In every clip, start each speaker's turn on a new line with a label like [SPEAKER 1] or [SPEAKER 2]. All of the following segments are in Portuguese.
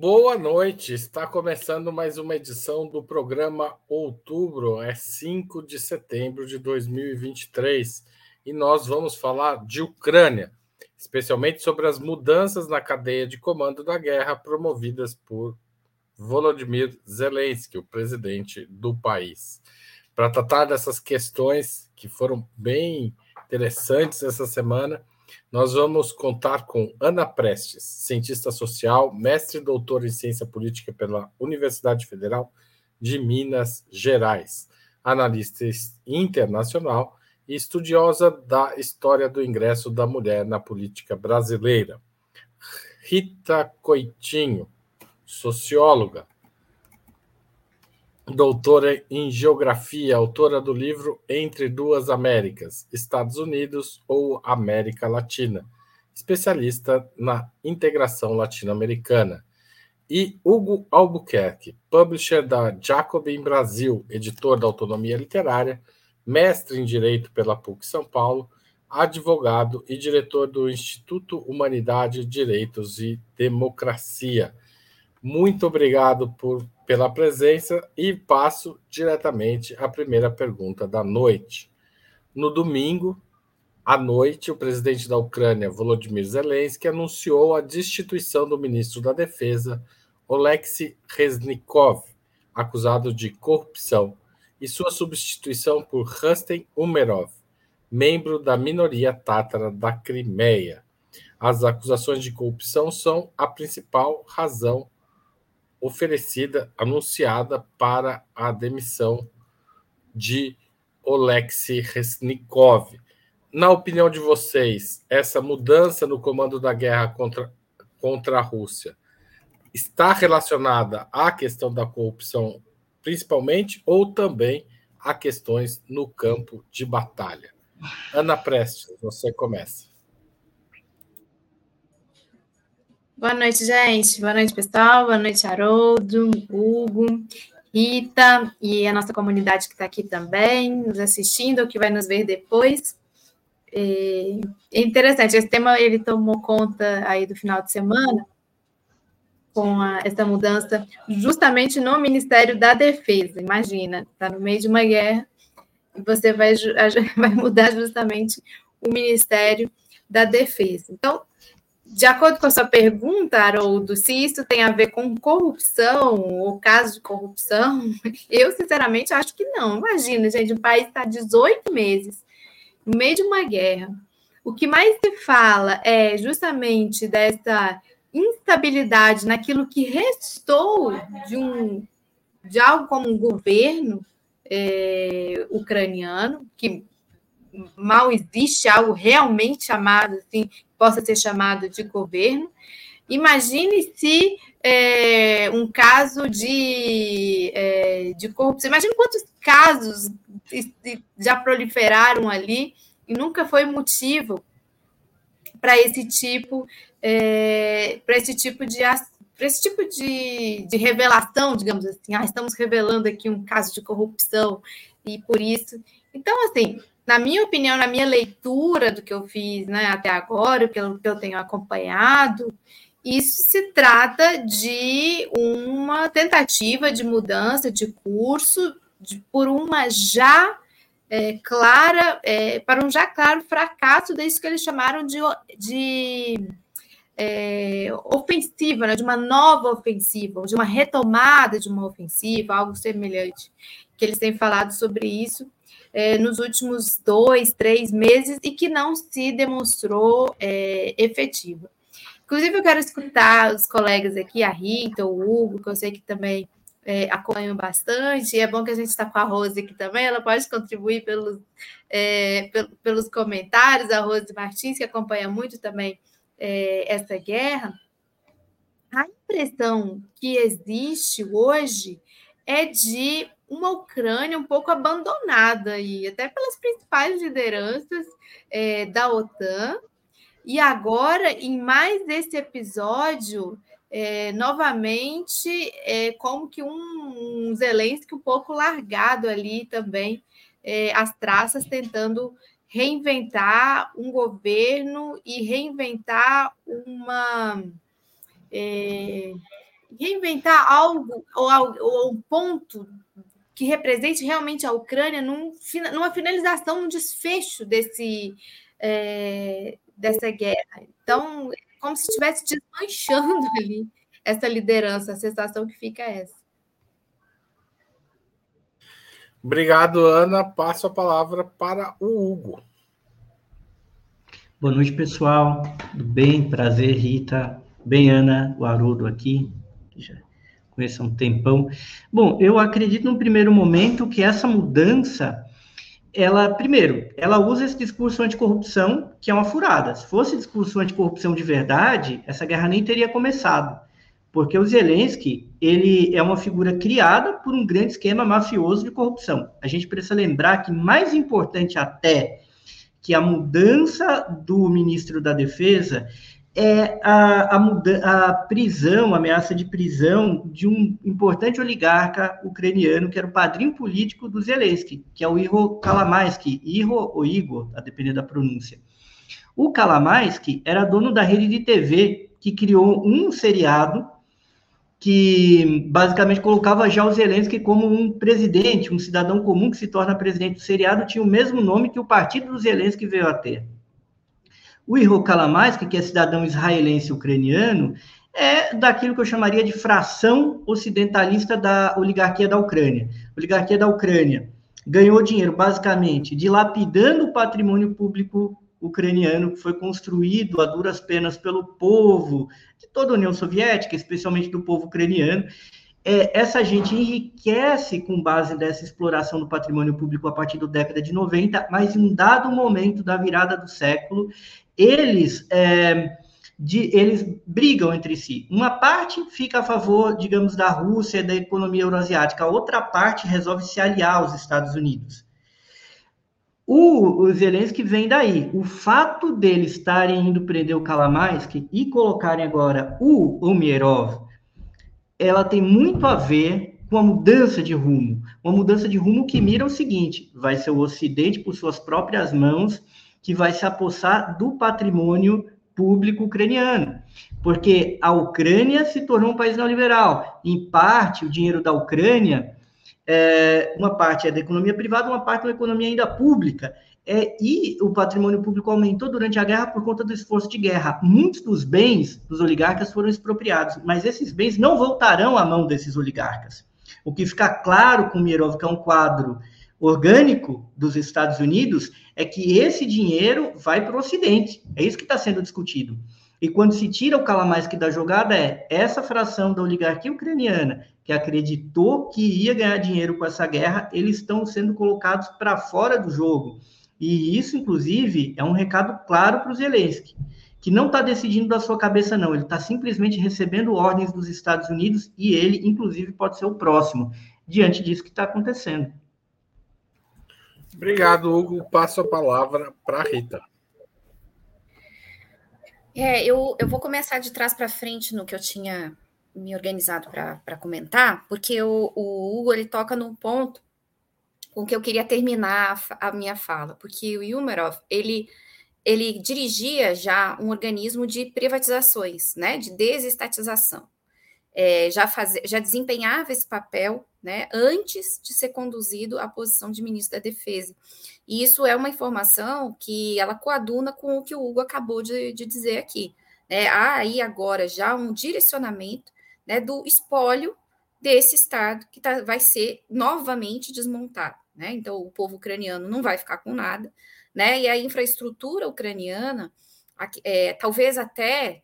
[SPEAKER 1] Boa noite, está começando mais uma edição do programa Outubro, é 5 de setembro de 2023 e nós vamos falar de Ucrânia, especialmente sobre as mudanças na cadeia de comando da guerra promovidas por Volodymyr Zelensky, o presidente do país. Para tratar dessas questões que foram bem interessantes essa semana, nós vamos contar com Ana Prestes, cientista social, mestre e doutora em ciência política pela Universidade Federal de Minas Gerais, analista internacional e estudiosa da história do ingresso da mulher na política brasileira. Rita Coitinho, socióloga, doutora em geografia, autora do livro Entre Duas Américas, Estados Unidos ou América Latina, especialista na integração latino-americana. E Hugo Albuquerque, publisher da Jacobin Brasil, editor da Autonomia Literária, mestre em Direito pela PUC São Paulo, advogado e diretor do Instituto Humanidade, Direitos e Democracia. Muito obrigado por pela presença e passo diretamente à primeira pergunta da noite. No domingo, à noite, o presidente da Ucrânia, Volodymyr Zelensky, anunciou a destituição do ministro da Defesa, Oleksiy Reznikov, acusado de corrupção, e sua substituição por Rustem Umerov, membro da minoria tátara da Crimeia. As acusações de corrupção são a principal razão oferecida, anunciada para a demissão de Oleksiy Resnikov. Na opinião de vocês, essa mudança no comando da guerra contra, contra a Rússia está relacionada à questão da corrupção, principalmente, ou também a questões no campo de batalha? Ana Prestes, você começa.
[SPEAKER 2] Boa noite, gente. Boa noite, pessoal. Boa noite, Haroldo, Hugo, Rita e a nossa comunidade que está aqui também, nos assistindo, que vai nos ver depois. É interessante, esse tema ele tomou conta aí do final de semana, com a, essa mudança justamente no Ministério da Defesa. Imagina, está no meio de uma guerra e você vai, vai mudar justamente o Ministério da Defesa. Então, de acordo com a sua pergunta, Haroldo, se isso tem a ver com corrupção ou caso de corrupção, eu sinceramente acho que não. Imagina, gente, o país está 18 meses no meio de uma guerra. O que mais se fala é justamente dessa instabilidade naquilo que restou de um de algo como um governo é, ucraniano, que mal existe algo realmente chamado assim, possa ser chamado de governo. Imagine se é, um caso de, é, de corrupção. Imagine quantos casos já proliferaram ali e nunca foi motivo para esse tipo é, para esse tipo de para esse tipo de, de revelação, digamos assim, ah, estamos revelando aqui um caso de corrupção e por isso. Então, assim, na minha opinião, na minha leitura do que eu fiz né, até agora, pelo que eu tenho acompanhado, isso se trata de uma tentativa de mudança de curso de, por uma já é, clara, é, para um já claro fracasso disso que eles chamaram de, de é, ofensiva, né, de uma nova ofensiva, de uma retomada de uma ofensiva, algo semelhante, que eles têm falado sobre isso é, nos últimos dois, três meses e que não se demonstrou é, efetiva. Inclusive, eu quero escutar os colegas aqui, a Rita, o Hugo, que eu sei que também é, acompanham bastante, é bom que a gente está com a Rose aqui também, ela pode contribuir pelos, é, pelos comentários, a Rose Martins, que acompanha muito também é, essa guerra. A impressão que existe hoje é de uma Ucrânia um pouco abandonada e até pelas principais lideranças é, da OTAN. E agora, em mais esse episódio, é, novamente, é como que um, um Zelensky um pouco largado ali também, é, as traças, tentando reinventar um governo e reinventar uma. É, reinventar algo ou, ou um ponto que represente realmente a Ucrânia num, numa finalização, num desfecho desse, é, dessa guerra. Então, como se estivesse desmanchando ali essa liderança, a sensação que fica é essa.
[SPEAKER 1] Obrigado, Ana. Passo a palavra para o Hugo.
[SPEAKER 3] Boa noite, pessoal. Tudo bem? Prazer, Rita. Bem, Ana, o Haroldo aqui, já conheço há um tempão. Bom, eu acredito no primeiro momento que essa mudança, ela, primeiro, ela usa esse discurso anticorrupção, que é uma furada. Se fosse discurso anticorrupção de verdade, essa guerra nem teria começado. Porque o Zelensky, ele é uma figura criada por um grande esquema mafioso de corrupção. A gente precisa lembrar que mais importante até que a mudança do ministro da Defesa é a, a, a, prisão, a ameaça de prisão de um importante oligarca ucraniano, que era o padrinho político do Zelensky, que é o Ihor Kalamaisky, Ihor ou Igor, a depender da pronúncia. O Kalamaisky era dono da rede de TV, que criou um seriado que basicamente colocava já o Zelensky como um presidente, um cidadão comum que se torna presidente do seriado, tinha o mesmo nome que o partido do Zelensky veio a ter. O Ihor Kalamaisky, que é cidadão israelense ucraniano, é daquilo que eu chamaria de fração ocidentalista da oligarquia da Ucrânia. A oligarquia da Ucrânia ganhou dinheiro, basicamente, dilapidando o patrimônio público ucraniano que foi construído a duras penas pelo povo de toda a União Soviética, especialmente do povo ucraniano. É, essa gente enriquece com base dessa exploração do patrimônio público a partir da década de 90, mas em um dado momento da virada do século, eles, é, de, eles brigam entre si. Uma parte fica a favor, digamos, da Rússia e da economia euroasiática, a outra parte resolve se aliar aos Estados Unidos. O, Zelensky vem daí. O fato deles estarem indo prender o Kalamaisky e colocarem agora o Umerov, ela tem muito a ver com a mudança de rumo. Uma mudança de rumo que mira o seguinte: vai ser o Ocidente, por suas próprias mãos, que vai se apossar do patrimônio público ucraniano, porque a Ucrânia se tornou um país neoliberal. Em parte, o dinheiro da Ucrânia é, uma parte é da economia privada, uma parte da economia ainda pública. É, e o patrimônio público aumentou durante a guerra por conta do esforço de guerra. Muitos dos bens dos oligarcas foram expropriados, mas esses bens não voltarão à mão desses oligarcas. O que fica claro com Mirov, que é um quadro orgânico dos Estados Unidos, é que esse dinheiro vai para o Ocidente. É isso que está sendo discutido. E quando se tira o Kalamaisky da jogada, é essa fração da oligarquia ucraniana que acreditou que ia ganhar dinheiro com essa guerra, eles estão sendo colocados para fora do jogo. E isso, inclusive, é um recado claro para o Zelensky, que não está decidindo da sua cabeça, não. Ele está simplesmente recebendo ordens dos Estados Unidos e ele, inclusive, pode ser o próximo, diante disso que está acontecendo.
[SPEAKER 1] Obrigado, Hugo. Passo a palavra para a Rita.
[SPEAKER 4] É, eu, eu vou começar de trás para frente no que eu tinha me organizado para comentar, porque o, o, Hugo ele toca num ponto com que eu queria terminar a, a minha fala, porque o Yumerov ele ele dirigia já um organismo de privatizações, né, de desestatização. É, já, faz, já desempenhava esse papel né, antes de ser conduzido à posição de ministro da Defesa. E isso é uma informação que ela coaduna com o que o Hugo acabou de, de dizer aqui. Né? Há aí agora já um direcionamento né, do espólio desse Estado que tá, vai ser novamente desmontado. Né? Então, o povo ucraniano não vai ficar com nada, né? e a infraestrutura ucraniana, é, talvez até,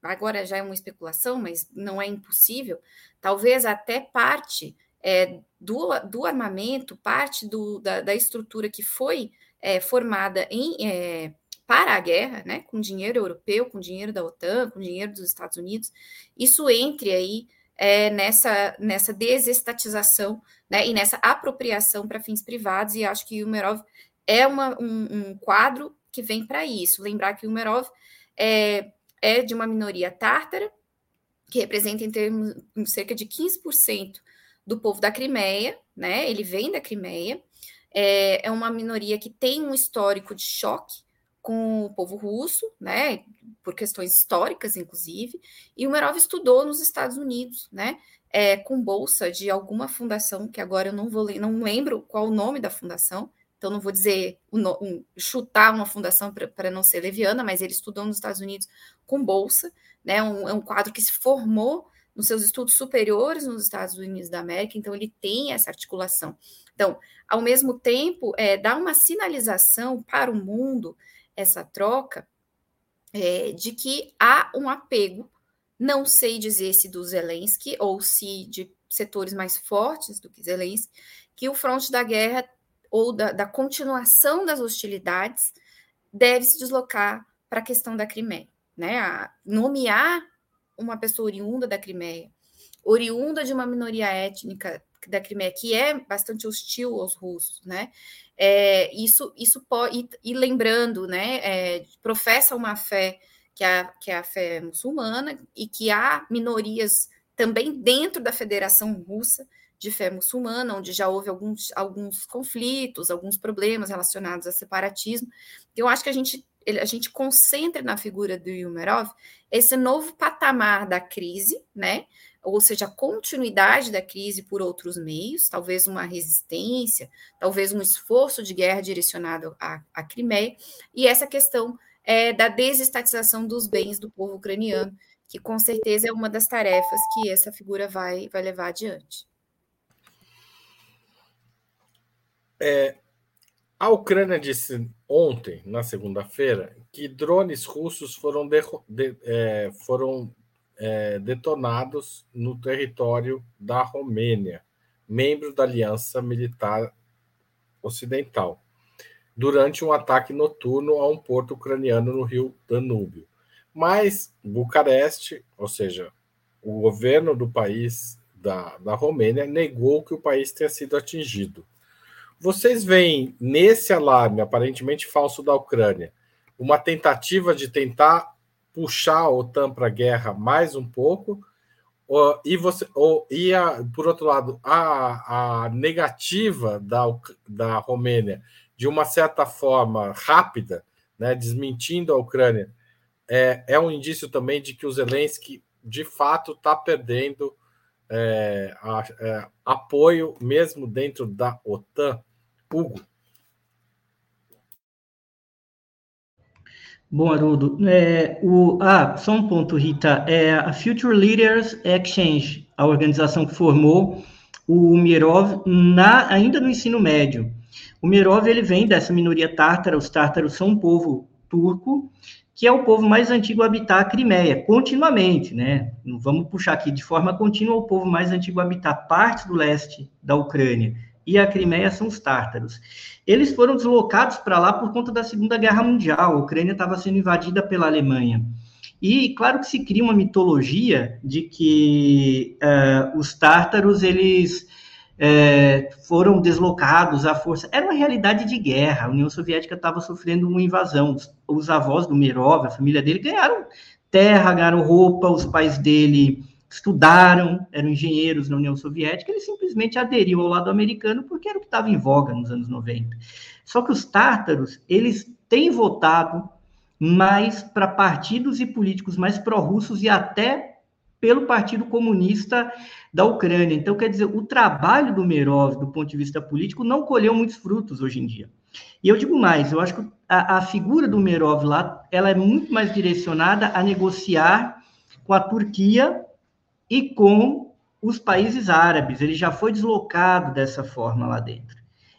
[SPEAKER 4] agora já é uma especulação, mas não é impossível, talvez até parte é, do, do armamento, parte do, da, da estrutura que foi é, formada em, é, para a guerra, né, com dinheiro europeu, com dinheiro da OTAN, com dinheiro dos Estados Unidos, isso entre aí é, nessa, nessa desestatização né, e nessa apropriação para fins privados, e acho que o Umerov é uma, um, um quadro que vem para isso. Lembrar que o Umerov é, é de uma minoria tártara, que representa em termos cerca de 15% do povo da Crimeia, né? Ele vem da Crimeia, é, é uma minoria que tem um histórico de choque com o povo russo, né, por questões históricas, inclusive, e o Merov estudou nos Estados Unidos, né, é, com bolsa de alguma fundação, que agora eu não vou não lembro qual o nome da fundação, então não vou dizer um, chutar uma fundação para não ser leviana, mas ele estudou nos Estados Unidos com bolsa, né, um, é um quadro que se formou nos seus estudos superiores nos Estados Unidos da América, então ele tem essa articulação. Então, ao mesmo tempo, é, dá uma sinalização para o mundo, essa troca, é, de que há um apego, não sei dizer se do Zelensky ou se de setores mais fortes do que Zelensky, que o fronte da guerra ou da, da continuação das hostilidades deve se deslocar para a questão da Crimeia. Né? A nomear uma pessoa oriunda da Crimeia, oriunda de uma minoria étnica da Crimeia, que é bastante hostil aos russos, né? É, isso, isso pode, e, lembrando, né, é, professa uma fé que é, que é a fé muçulmana e que há minorias também dentro da Federação Russa de fé muçulmana, onde já houve alguns, alguns conflitos, alguns problemas relacionados a separatismo. Então, eu acho que a gente a gente concentra na figura do Yumerov esse novo patamar da crise, né? Ou seja, a continuidade da crise por outros meios, talvez uma resistência, talvez um esforço de guerra direcionado à, à Crimeia, e essa questão é, da desestatização dos bens do povo ucraniano, que com certeza é uma das tarefas que essa figura vai, vai levar adiante.
[SPEAKER 1] É, a Ucrânia disse ontem, na segunda-feira, que drones russos foram, de, é, foram é, detonados no território da Romênia, membro da Aliança Militar Ocidental, durante um ataque noturno a um porto ucraniano no rio Danúbio. Mas Bucareste, ou seja, o governo do país da, da Romênia, negou que o país tenha sido atingido. Vocês veem nesse alarme aparentemente falso da Ucrânia uma tentativa de tentar puxar a OTAN para a guerra mais um pouco, ou, e você, ou, e a, por outro lado, a, a negativa da, da Romênia de uma certa forma rápida, né, desmentindo a Ucrânia, é, é um indício também de que o Zelensky de fato está perdendo é, a, é, apoio mesmo dentro da OTAN. Hugo.
[SPEAKER 3] Bom, Haroldo, é, o, ah, só um ponto, Rita, é a Future Leaders Exchange, a organização que formou o Mirov na, ainda no ensino médio. O Mirov ele vem dessa minoria tártara, os tártaros são um povo turco, que é o povo mais antigo a habitar a Crimeia, continuamente, né? Vamos puxar aqui, de forma contínua, o povo mais antigo a habitar partes do leste da Ucrânia e a Crimeia são os tártaros. Eles foram deslocados para lá por conta da Segunda Guerra Mundial. A Ucrânia estava sendo invadida pela Alemanha. E claro que se cria uma mitologia de que uh, os tártaros eles uh, foram deslocados à força. Era uma realidade de guerra. A União Soviética estava sofrendo uma invasão. Os, os avós do Merov, a família dele, ganharam terra, ganharam roupa. Os pais dele estudaram, eram engenheiros na União Soviética, ele simplesmente aderiu ao lado americano porque era o que estava em voga nos anos 90. Só que os tártaros, eles têm votado mais para partidos e políticos mais pró-russos e até pelo Partido Comunista da Ucrânia. Então, quer dizer, o trabalho do Merov, do ponto de vista político, não colheu muitos frutos hoje em dia. E eu digo mais, eu acho que a, a figura do Merov lá, ela é muito mais direcionada a negociar com a Turquia e com os países árabes. Ele já foi deslocado dessa forma lá dentro.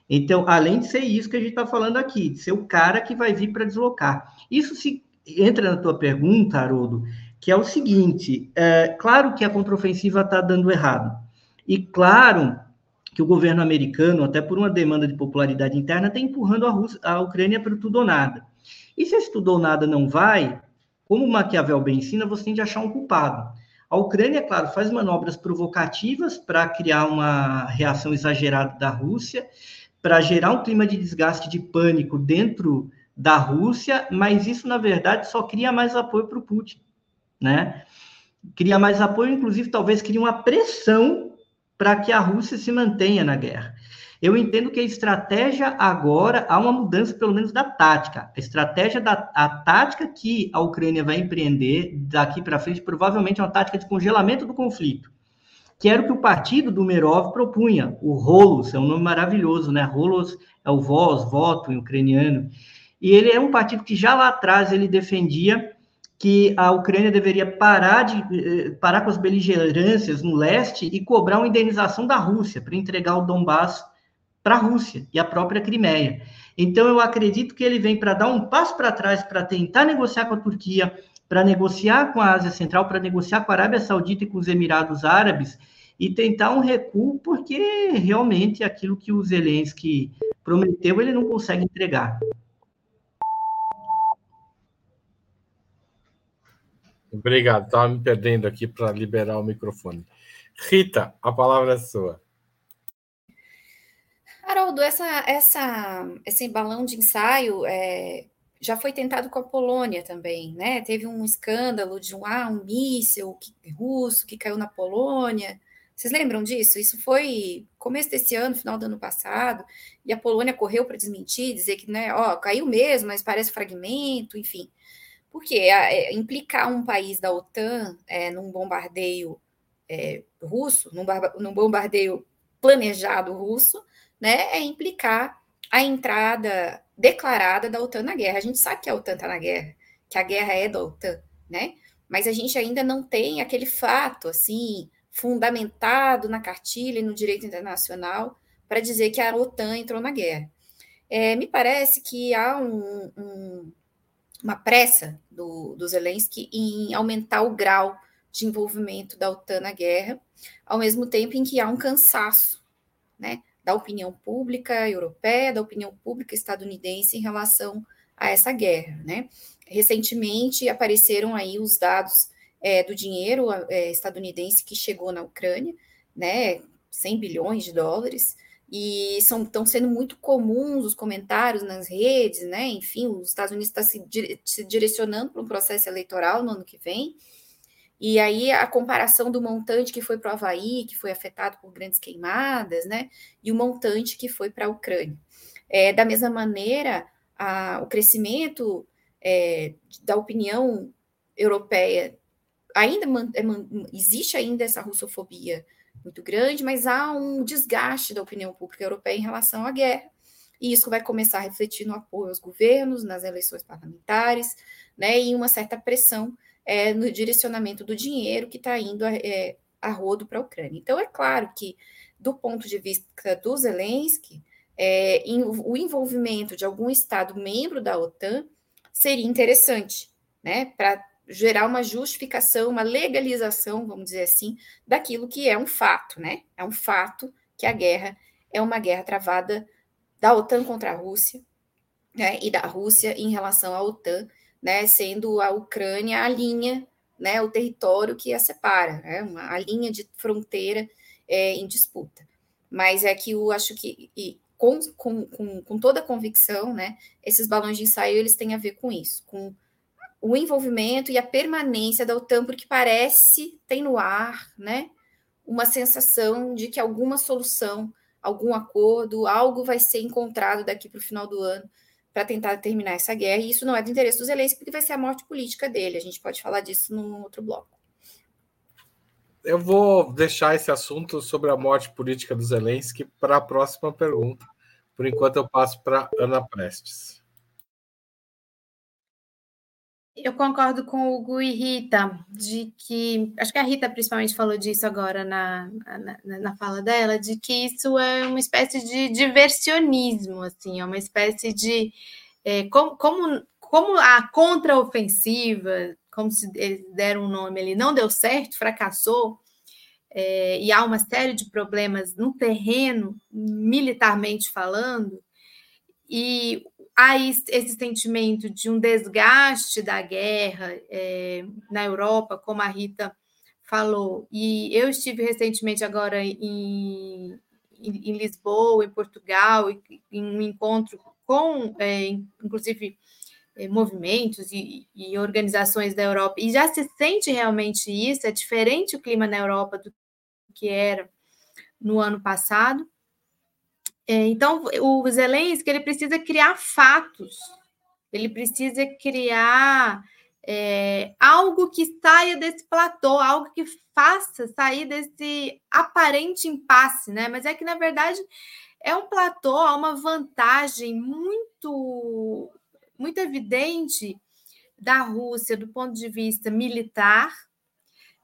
[SPEAKER 3] Então, além de ser isso que a gente está falando aqui, de ser o cara que vai vir para deslocar. Isso se entra na tua pergunta, Haroldo, que é o seguinte: é, claro que a contraofensiva está dando errado. E claro que o governo americano, até por uma demanda de popularidade interna, está empurrando a, Rússia, a Ucrânia para tudo ou nada. E se esse tudo ou nada não vai, como Maquiavel bem ensina, você tem de achar um culpado. A Ucrânia, claro, faz manobras provocativas para criar uma reação exagerada da Rússia, para gerar um clima de desgaste de pânico dentro da Rússia, mas isso, na verdade, só cria mais apoio para o Putin, né? Cria mais apoio, inclusive, talvez cria uma pressão para que a Rússia se mantenha na guerra. Eu entendo que a estratégia agora há uma mudança, pelo menos da tática. A estratégia da a tática que a Ucrânia vai empreender daqui para frente provavelmente é uma tática de congelamento do conflito, que era o que o partido do Merov propunha. O Rolos é um nome maravilhoso, né? Rolos é o voz, voto em ucraniano. E ele é um partido que já lá atrás ele defendia que a Ucrânia deveria parar, de, eh, parar com as beligerâncias no leste e cobrar uma indenização da Rússia para entregar o Donbass para a Rússia e a própria Crimeia. Então, eu acredito que ele vem para dar um passo para trás, para tentar negociar com a Turquia, para negociar com a Ásia Central, para negociar com a Arábia Saudita e com os Emirados Árabes e tentar um recuo, porque realmente aquilo que o Zelensky prometeu, ele não consegue entregar.
[SPEAKER 1] Obrigado, estava me perdendo aqui para liberar o microfone. Rita, a palavra é sua.
[SPEAKER 4] Haroldo, essa, essa, esse balão de ensaio é, já foi tentado com a Polônia também, né? Teve um escândalo de um, ah, um míssil que, russo que caiu na Polônia. Vocês lembram disso? Isso foi começo desse ano, final do ano passado, e a Polônia correu para desmentir, dizer que, né, ó, caiu mesmo, mas parece fragmento, enfim. Porque é, implicar um país da OTAN é, num bombardeio é, russo, num, num, bombardeio planejado russo, né, é implicar a entrada declarada da OTAN na guerra. A gente sabe que a OTAN está na guerra, que a guerra é da OTAN, né? Mas a gente ainda não tem aquele fato assim fundamentado na cartilha e no direito internacional para dizer que a OTAN entrou na guerra. É, me parece que há um, um uma pressa do, do Zelensky em aumentar o grau de envolvimento da OTAN na guerra, ao mesmo tempo em que há um cansaço né, da opinião pública europeia, da opinião pública estadunidense em relação a essa guerra. Né? Recentemente apareceram aí os dados é, do dinheiro é, estadunidense que chegou na Ucrânia, né, 100 bilhões de dólares, e estão sendo muito comuns os comentários nas redes, né? Enfim, os Estados Unidos estão se, se direcionando para um processo eleitoral no ano que vem. E aí a comparação do montante que foi para o Havaí, que foi afetado por grandes queimadas, né? E o montante que foi para a Ucrânia. É, da mesma maneira, a, o crescimento é, da opinião europeia ainda é, existe ainda essa russofobia muito grande, mas há um desgaste da opinião pública europeia em relação à guerra. E isso vai começar a refletir no apoio aos governos, nas eleições parlamentares, né, e uma certa pressão é, no direcionamento do dinheiro que está indo a, é, a rodo para a Ucrânia. Então, é claro que, do ponto de vista do Zelensky, é, em, o envolvimento de algum Estado membro da OTAN seria interessante, né, para gerar uma justificação, uma legalização, vamos dizer assim, daquilo que é um fato, né? É um fato que a guerra é uma guerra travada da OTAN contra a Rússia, né? E da Rússia em relação à OTAN, né? Sendo a Ucrânia a linha, né? O território que a separa, né? Uma, a linha de fronteira é, em disputa. Mas é que eu acho que e, com, com, com, com toda a convicção, né? Esses balões de ensaio eles têm a ver com isso, com o envolvimento e a permanência da OTAN, porque parece, tem no ar, né, uma sensação de que alguma solução, algum acordo, algo vai ser encontrado daqui para o final do ano para tentar terminar essa guerra, e isso não é do interesse dos Zelensky, porque vai ser a morte política dele. A gente pode falar disso num outro bloco.
[SPEAKER 1] Eu vou deixar esse assunto sobre a morte política dos Zelensky para a próxima pergunta. Por enquanto, eu passo para Ana Prestes.
[SPEAKER 2] Eu concordo com o Hugo e Rita, de que. Acho que a Rita principalmente falou disso agora na, na, na, fala dela, de que isso é uma espécie de diversionismo, assim, é uma espécie de. É, como, como, como a contraofensiva, como se deram um nome ali, não deu certo, fracassou, é, e há uma série de problemas no terreno, militarmente falando, e há esse sentimento de um desgaste da guerra é, na Europa, como a Rita falou. E eu estive recentemente agora em, em, em Lisboa, em Portugal, em um encontro com, é, inclusive, é, movimentos e, e, organizações da Europa, e já se sente realmente isso, é diferente o clima na Europa do que era no ano passado. É, então, o Zelensky ele precisa criar fatos, ele precisa criar é, algo que saia desse platô, algo que faça sair desse aparente impasse, né? Mas é que, na verdade, é um platô, há uma vantagem muito, muito evidente da Rússia do ponto de vista militar.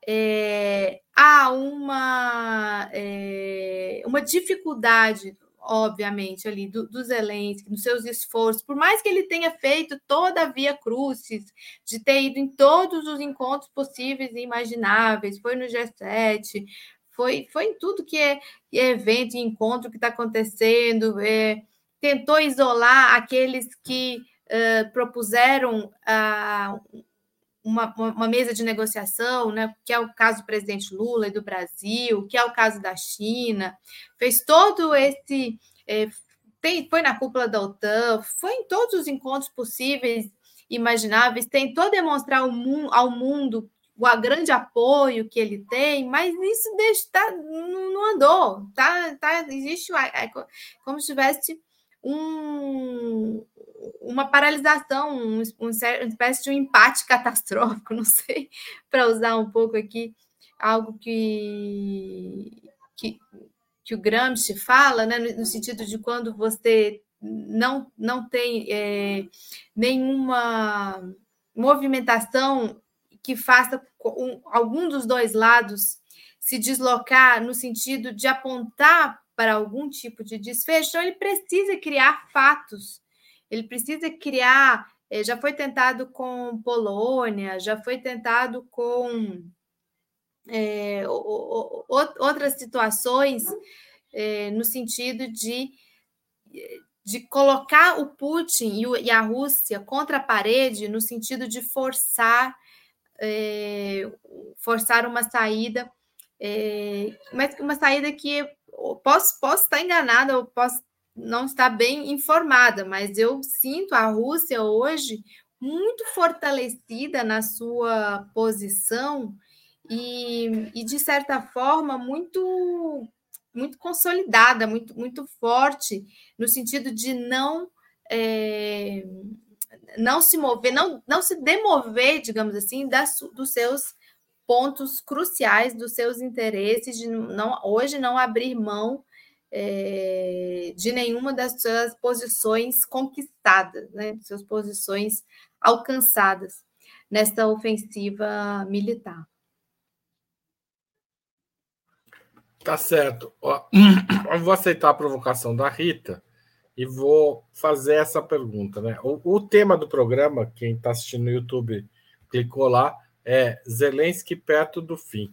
[SPEAKER 2] É, há uma, é, uma dificuldade obviamente, ali do, do Zelensky, nos seus esforços, por mais que ele tenha feito toda a via crucis, de ter ido em todos os encontros possíveis e imagináveis, foi no G7, foi, foi em tudo que é, é evento e encontro que está acontecendo, é, tentou isolar aqueles que uh, propuseram uh, uma, uma, mesa de negociação, né, que é o caso do presidente Lula e do Brasil, que é o caso da China, fez todo esse. É, tem, foi na cúpula da OTAN, foi em todos os encontros possíveis, imagináveis, tentou demonstrar ao, mu ao mundo o grande apoio que ele tem, mas isso deixa, tá, não, andou, tá, tá, existe é, como se tivesse um, uma paralisação, um, uma espécie de um empate catastrófico, não sei, para usar um pouco aqui algo que, que, que o Gramsci fala, né, no, no sentido de quando você não, não tem é, nenhuma movimentação que faça um, algum dos dois lados se deslocar no sentido de apontar para algum tipo de desfecho, então ele precisa criar fatos, ele precisa criar. Eh, já foi tentado com Polônia, já foi tentado com é, outras situações é, no sentido de, de colocar o Putin e, a Rússia contra a parede, no sentido de forçar, é, forçar uma saída, mas uma saída que posso, posso estar enganada, eu posso não estar bem informada, mas eu sinto a Rússia hoje muito fortalecida na sua posição e, e de certa forma, muito muito consolidada, muito, muito forte, no sentido de não é, não se mover, não, não se demover, digamos assim, das, dos seus pontos cruciais dos seus interesses, de não, hoje não abrir mão é, de nenhuma das suas posições conquistadas, né, suas posições alcançadas nesta ofensiva militar.
[SPEAKER 1] Tá certo. eu vou aceitar a provocação da Rita e vou fazer essa pergunta, né? O, o tema do programa, quem está assistindo no YouTube clicou lá, é Zelensky perto do fim.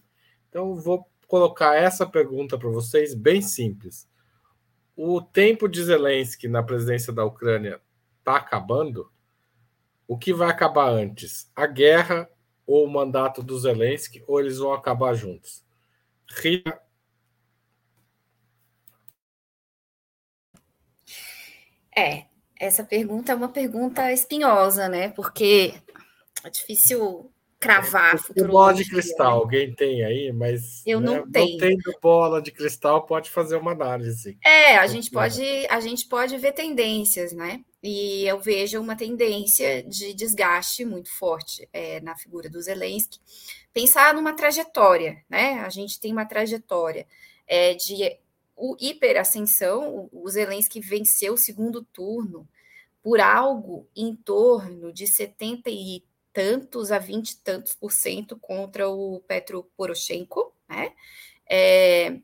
[SPEAKER 1] Então, vou colocar essa pergunta para vocês, bem simples. O tempo de Zelensky na presidência da Ucrânia está acabando? O que vai acabar antes? A guerra ou o mandato do Zelensky? Ou eles vão acabar juntos? Rita.
[SPEAKER 4] É, essa pergunta é uma pergunta espinhosa, né? Porque é difícil cravar
[SPEAKER 1] é, bola de cristal, né? alguém tem aí, mas
[SPEAKER 4] eu né, não tenho.
[SPEAKER 1] Não tendo bola de cristal, pode fazer uma análise.
[SPEAKER 4] É, a gente pode, a gente pode ver tendências, né? E eu vejo uma tendência de desgaste muito forte é, na figura do Zelensky. Pensar numa trajetória, né? A gente tem uma trajetória é, de o hiperascensão. O, o Zelensky venceu o segundo turno por algo em torno de 70 e tantos a 20 e tantos por cento contra o Petro Poroshenko, né? É,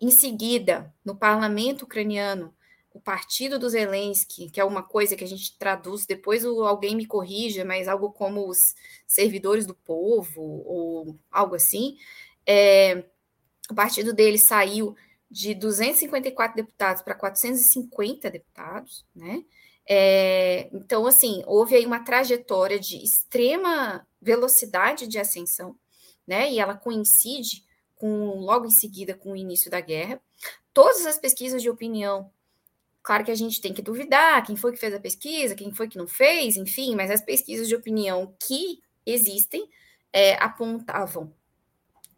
[SPEAKER 4] em seguida, no parlamento ucraniano, o partido do Zelensky, que é uma coisa que a gente traduz, depois alguém me corrija, mas algo como os servidores do povo, ou algo assim, é, o partido dele saiu de 254 deputados para 450 deputados, né? É, então, assim, houve aí uma trajetória de extrema velocidade de ascensão, né? E ela coincide com logo em seguida com o início da guerra. Todas as pesquisas de opinião, claro que a gente tem que duvidar quem foi que fez a pesquisa, quem foi que não fez, enfim, mas as pesquisas de opinião que existem é, apontavam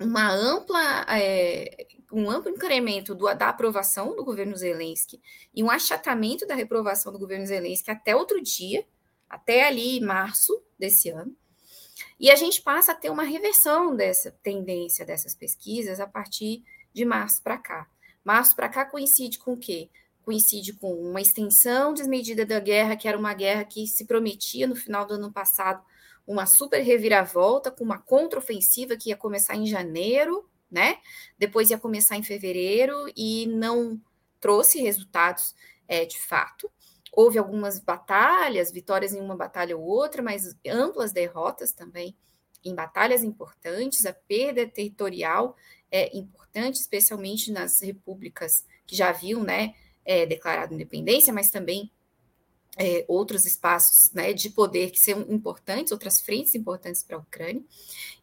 [SPEAKER 4] uma ampla, é, um amplo incremento do, da aprovação do governo Zelensky e um achatamento da reprovação do governo Zelensky até outro dia, até ali março desse ano. E a gente passa a ter uma reversão dessa tendência dessas pesquisas a partir de março para cá. Março para cá coincide com o quê? Coincide com uma extensão desmedida da guerra, que era uma guerra que se prometia no final do ano passado uma super reviravolta, com uma contraofensiva que ia começar em janeiro, né? Depois ia começar em fevereiro e não trouxe resultados é, de fato. Houve algumas batalhas, vitórias em uma batalha ou outra, mas amplas derrotas também em batalhas importantes. A perda territorial é importante, especialmente nas repúblicas que já haviam né, é, declarado independência, mas também é, outros espaços né, de poder que são importantes, outras frentes importantes para a Ucrânia.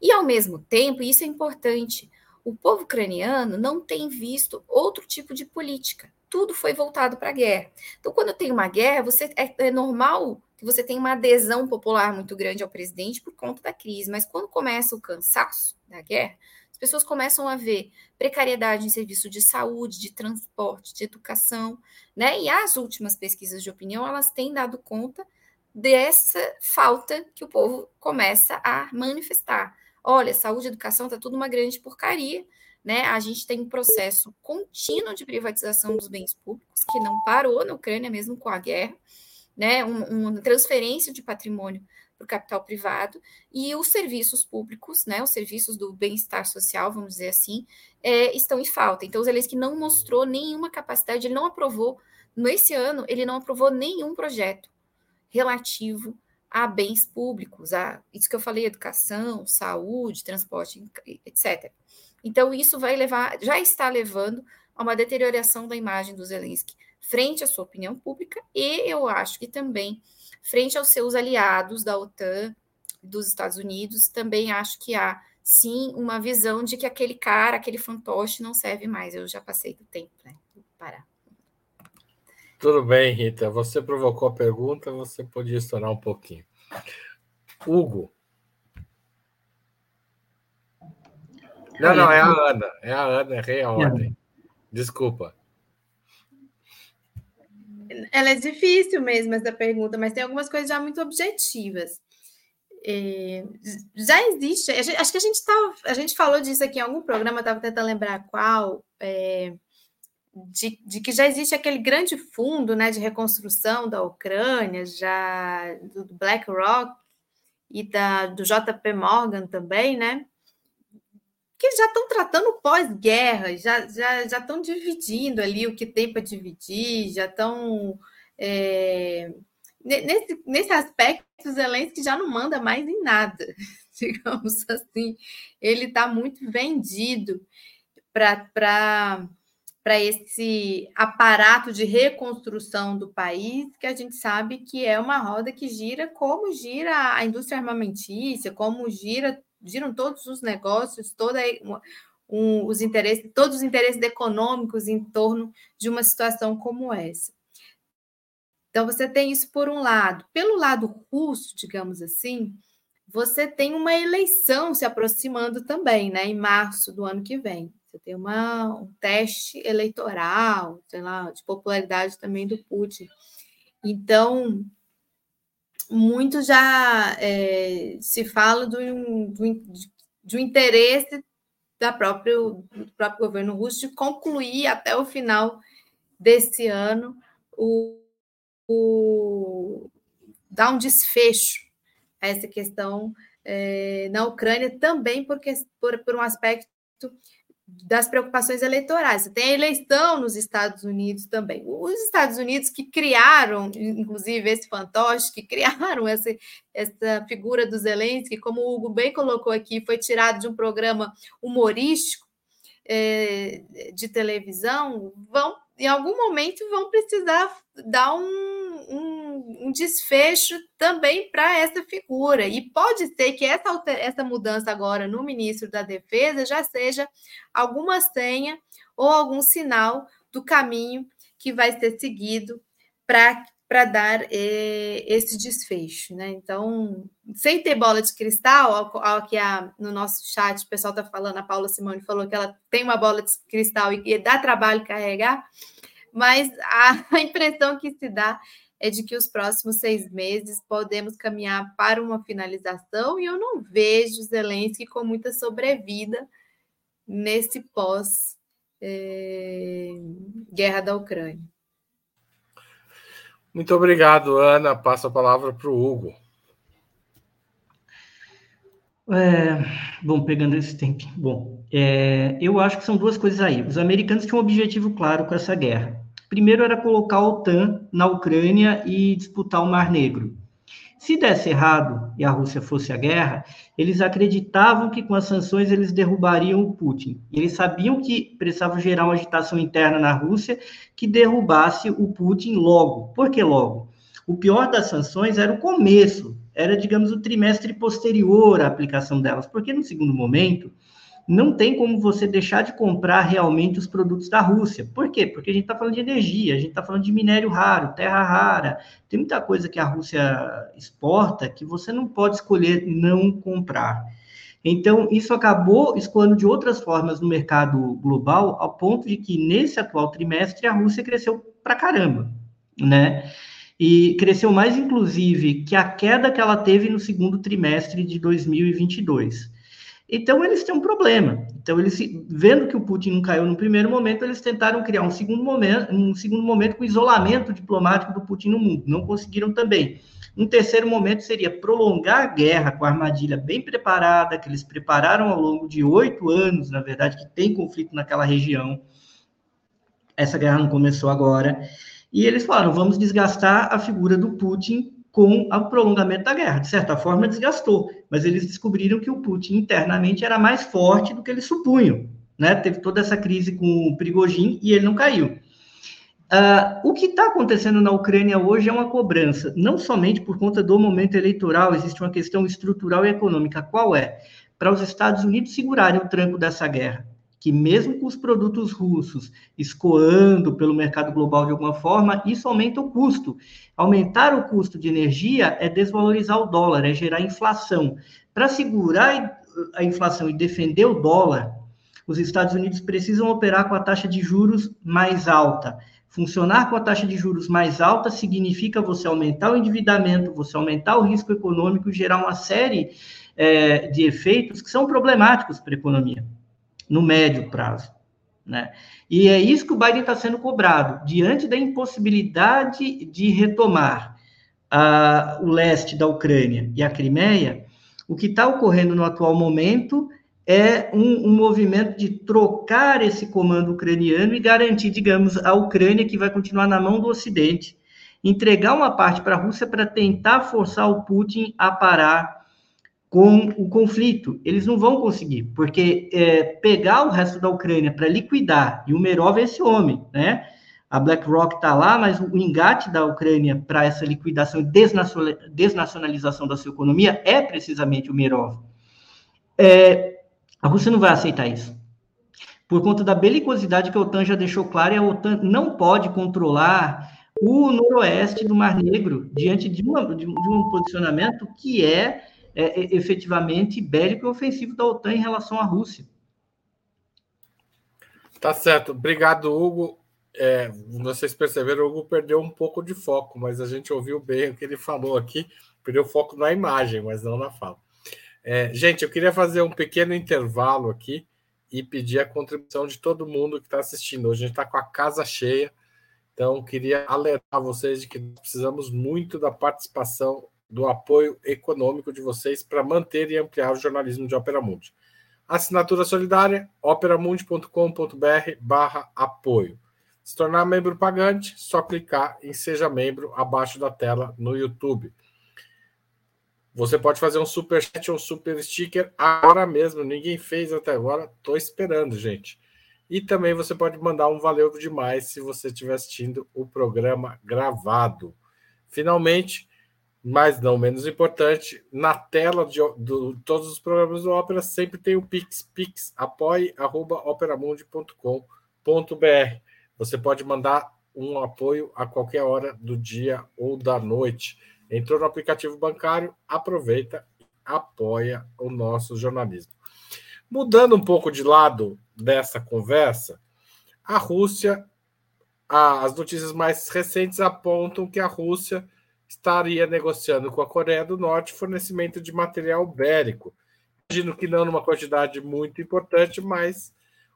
[SPEAKER 4] E, ao mesmo tempo, isso é importante, o povo ucraniano não tem visto outro tipo de política. Tudo foi voltado para a guerra. Então, quando tem uma guerra, você é, é normal que você tenha uma adesão popular muito grande ao presidente por conta da crise. Mas quando começa o cansaço da guerra, as pessoas começam a ver precariedade em serviço de saúde, de transporte, de educação, né? E as últimas pesquisas de opinião, elas têm dado conta dessa falta que o povo começa a manifestar. Olha, saúde e educação está tudo uma grande porcaria, né? A gente tem um processo contínuo de privatização dos bens públicos que não parou na Ucrânia mesmo com a guerra, né? Um, uma transferência de patrimônio para o capital privado e os serviços públicos, né? Os serviços do bem-estar social, vamos dizer assim, é, estão em falta. Então, o Zelensky não mostrou nenhuma capacidade, ele não aprovou nesse ano, ele não aprovou nenhum projeto relativo a bens públicos, a isso que eu falei, educação, saúde, transporte, etc. Então, isso vai levar, já está levando a uma deterioração da imagem do Zelensky frente à sua opinião pública e eu acho que também frente aos seus aliados da OTAN, dos Estados Unidos, também acho que há sim uma visão de que aquele cara, aquele fantoche não serve mais. Eu já passei do tempo, né? Vou parar.
[SPEAKER 1] Tudo bem, Rita. Você provocou a pergunta, você podia estourar um pouquinho. Hugo. Não, não, é a Ana. É a Ana, errei a ordem. Desculpa.
[SPEAKER 2] Ela é difícil mesmo, essa pergunta, mas tem algumas coisas já muito objetivas. É, já existe, acho que a gente, tá, a gente falou disso aqui em algum programa, estava tentando lembrar qual, é, de, de, que já existe aquele grande fundo né, de reconstrução da Ucrânia, já do BlackRock e da, do JP Morgan também, né? Que já estão tratando pós-guerra, já, já, já estão dividindo ali o que tem para dividir, já estão. É, nesse, nesse aspecto, Zelensky já não manda mais em nada, digamos assim. Ele está muito vendido para para esse aparato de reconstrução do país, que a gente sabe que é uma roda que gira como gira a indústria armamentícia, como gira, giram todos os negócios, toda um, os interesses, todos os interesses econômicos em torno de uma situação como essa. Então você tem isso por um lado. Pelo lado russo, digamos assim, você tem uma eleição se aproximando também, né, em março do ano que vem. Você tem uma, um teste eleitoral, sei lá, de popularidade também do Putin. Então, muito já é, se fala do, do, um interesse da próprio, do próprio governo russo de concluir até o final desse ano o, o dar um desfecho a essa questão é, na Ucrânia também porque, por, por um aspecto das preocupações eleitorais. Você tem a eleição nos Estados Unidos também. Os Estados Unidos que criaram, inclusive esse fantoche, que criaram essa, essa figura do Zelensky, como o Hugo bem colocou aqui, foi tirado de um programa humorístico é, de televisão, vão em algum momento vão precisar dar um, um, um desfecho também para essa figura. E pode ser que essa, essa mudança agora no ministro da Defesa já seja alguma senha ou algum sinal do caminho que vai ser seguido para para dar eh, esse desfecho, né? Então, sem ter bola de cristal, ao, que a, no nosso chat o pessoal está falando, a Paula Simone falou que ela tem uma bola de cristal e, e dá trabalho carregar, mas a, a impressão que se dá é de que os próximos seis meses podemos caminhar para uma finalização e eu não vejo Zelensky com muita sobrevida nesse pós eh, da Ucrânia.
[SPEAKER 1] Muito obrigado, Ana. Passo a palavra para o Hugo.
[SPEAKER 3] É, bom, pegando esse tempo. Bom, é, eu acho que são duas coisas aí. Os americanos tinham um objetivo claro com essa guerra. Primeiro era colocar a OTAN na Ucrânia e disputar o Mar Negro. Se desse errado e a Rússia fosse a guerra, eles acreditavam que com as sanções eles derrubariam o Putin. Eles sabiam que precisavam gerar uma agitação interna na Rússia que derrubasse o Putin logo. Por que logo? O pior das sanções era o começo, era, digamos, o trimestre posterior à aplicação delas, porque no segundo momento não tem como você deixar de comprar realmente os produtos da Rússia. Por quê? Porque a gente está falando de energia, a gente está falando de minério raro, terra rara. Tem muita coisa que a Rússia exporta que você não pode escolher não comprar. Então, isso acabou escoando de outras formas no mercado global, ao ponto de que, nesse atual trimestre, a Rússia cresceu para caramba, né? E cresceu mais, inclusive, que a queda que ela teve no segundo trimestre de 2022. Então, eles têm um problema. Então, eles, vendo que o Putin não caiu no primeiro momento, eles tentaram criar um segundo momento, um segundo momento com isolamento diplomático do Putin no mundo. Não conseguiram também. Um terceiro momento seria prolongar a guerra com a armadilha bem preparada, que eles prepararam ao longo de oito anos, na verdade, que tem conflito naquela região. Essa guerra não começou agora. E eles falaram: vamos desgastar a figura do Putin com o prolongamento da guerra. De certa forma, desgastou, mas eles descobriram que o Putin internamente era mais forte do que eles supunham. Né? Teve toda essa crise com o Prigogine e ele não caiu. Uh, o que está acontecendo na Ucrânia hoje é uma cobrança, não somente por conta do momento eleitoral, existe uma questão estrutural e econômica. Qual é? Para os Estados Unidos segurarem o tranco dessa guerra que mesmo com os produtos russos escoando pelo mercado global de alguma forma, isso aumenta o custo. Aumentar o custo de energia é desvalorizar o dólar, é gerar inflação. Para segurar a inflação e defender o dólar, os Estados Unidos precisam operar com a taxa de juros mais alta. Funcionar com a taxa de juros mais alta significa você aumentar o endividamento, você aumentar o risco econômico, gerar uma série é, de efeitos que são problemáticos para a economia no médio prazo. Né? E é isso que o Biden está sendo cobrado, diante da impossibilidade de retomar a, o leste da Ucrânia e a Crimeia, o que está ocorrendo no atual momento é um, um, movimento de trocar esse comando ucraniano e garantir, digamos, a Ucrânia que vai continuar na mão do Ocidente, entregar uma parte para a Rússia para tentar forçar o Putin a parar com o conflito. Eles não vão conseguir, porque é, pegar o resto da Ucrânia para liquidar, e o Merov é esse homem, né? A BlackRock está lá, mas o engate da Ucrânia para essa liquidação e desnacionalização da sua economia é precisamente o Merov. É, a Rússia não vai aceitar isso. Por conta da belicosidade que a OTAN já deixou claro, e a OTAN não pode controlar o noroeste do Mar Negro diante de, uma, de um posicionamento que é é, é, efetivamente bélico e ofensivo da OTAN em relação à Rússia.
[SPEAKER 1] Tá certo. Obrigado, Hugo. É, vocês perceberam, o Hugo perdeu um pouco de foco, mas a gente ouviu bem o que ele falou aqui. Perdeu foco na imagem, mas não na fala. É, gente, eu queria fazer um pequeno intervalo aqui e pedir a contribuição de todo mundo que está assistindo. Hoje a gente está com a casa cheia, então queria alertar vocês de que precisamos muito da participação do apoio econômico de vocês para manter e ampliar o jornalismo de Opera Mundi. Assinatura solidária, operamundi.com.br barra apoio. Se tornar membro pagante, só clicar em Seja Membro abaixo da tela no YouTube. Você pode fazer um super chat ou super sticker agora mesmo. Ninguém fez até agora. Estou esperando, gente. E também você pode mandar um valeu demais se você estiver assistindo o programa gravado. Finalmente, mas não menos importante, na tela de do, todos os programas do Ópera sempre tem o Pix, pix apoie, arroba operamundi.com.br. Você pode mandar um apoio a qualquer hora do dia ou da noite. Entrou no aplicativo bancário, aproveita e apoia o nosso jornalismo. Mudando um pouco de lado dessa conversa, a Rússia, as notícias mais recentes apontam que a Rússia estaria negociando com a Coreia do Norte fornecimento de material bélico. Imagino que não numa quantidade muito importante, mas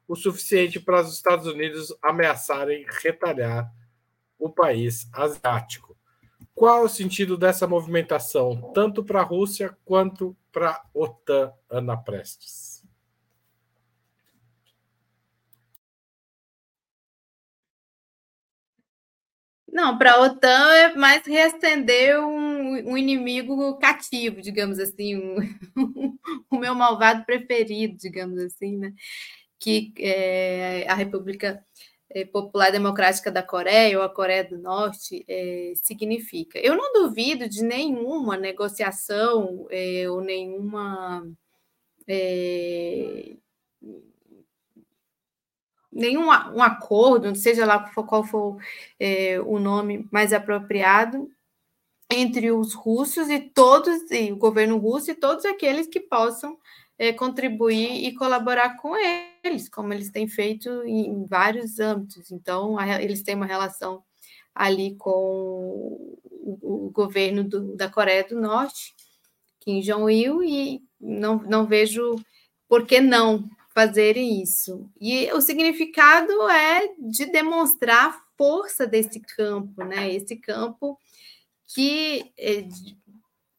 [SPEAKER 1] o suficiente para os Estados Unidos ameaçarem retalhar o país asiático. Qual o sentido dessa movimentação, tanto para a Rússia quanto para a OTAN, Ana Prestes?
[SPEAKER 2] Não, para a OTAN é mais reacender um, um, inimigo cativo, digamos assim, um, o meu malvado preferido, digamos assim, né? Que é a República é, Popular Democrática da Coreia ou a Coreia do Norte é, significa. Eu não duvido de nenhuma negociação é, ou nenhuma é, nenhum um acordo, seja lá qual for é, o nome mais apropriado, entre os russos e todos, e o governo russo e todos aqueles que possam é, contribuir e colaborar com eles, como eles têm feito em, vários âmbitos. Então, a, eles têm uma relação ali com o, o governo do, da Coreia do Norte, Kim Jong-il, e não, não vejo por que não fazerem isso. E o significado é de demonstrar a força desse campo, né? Esse campo que, é,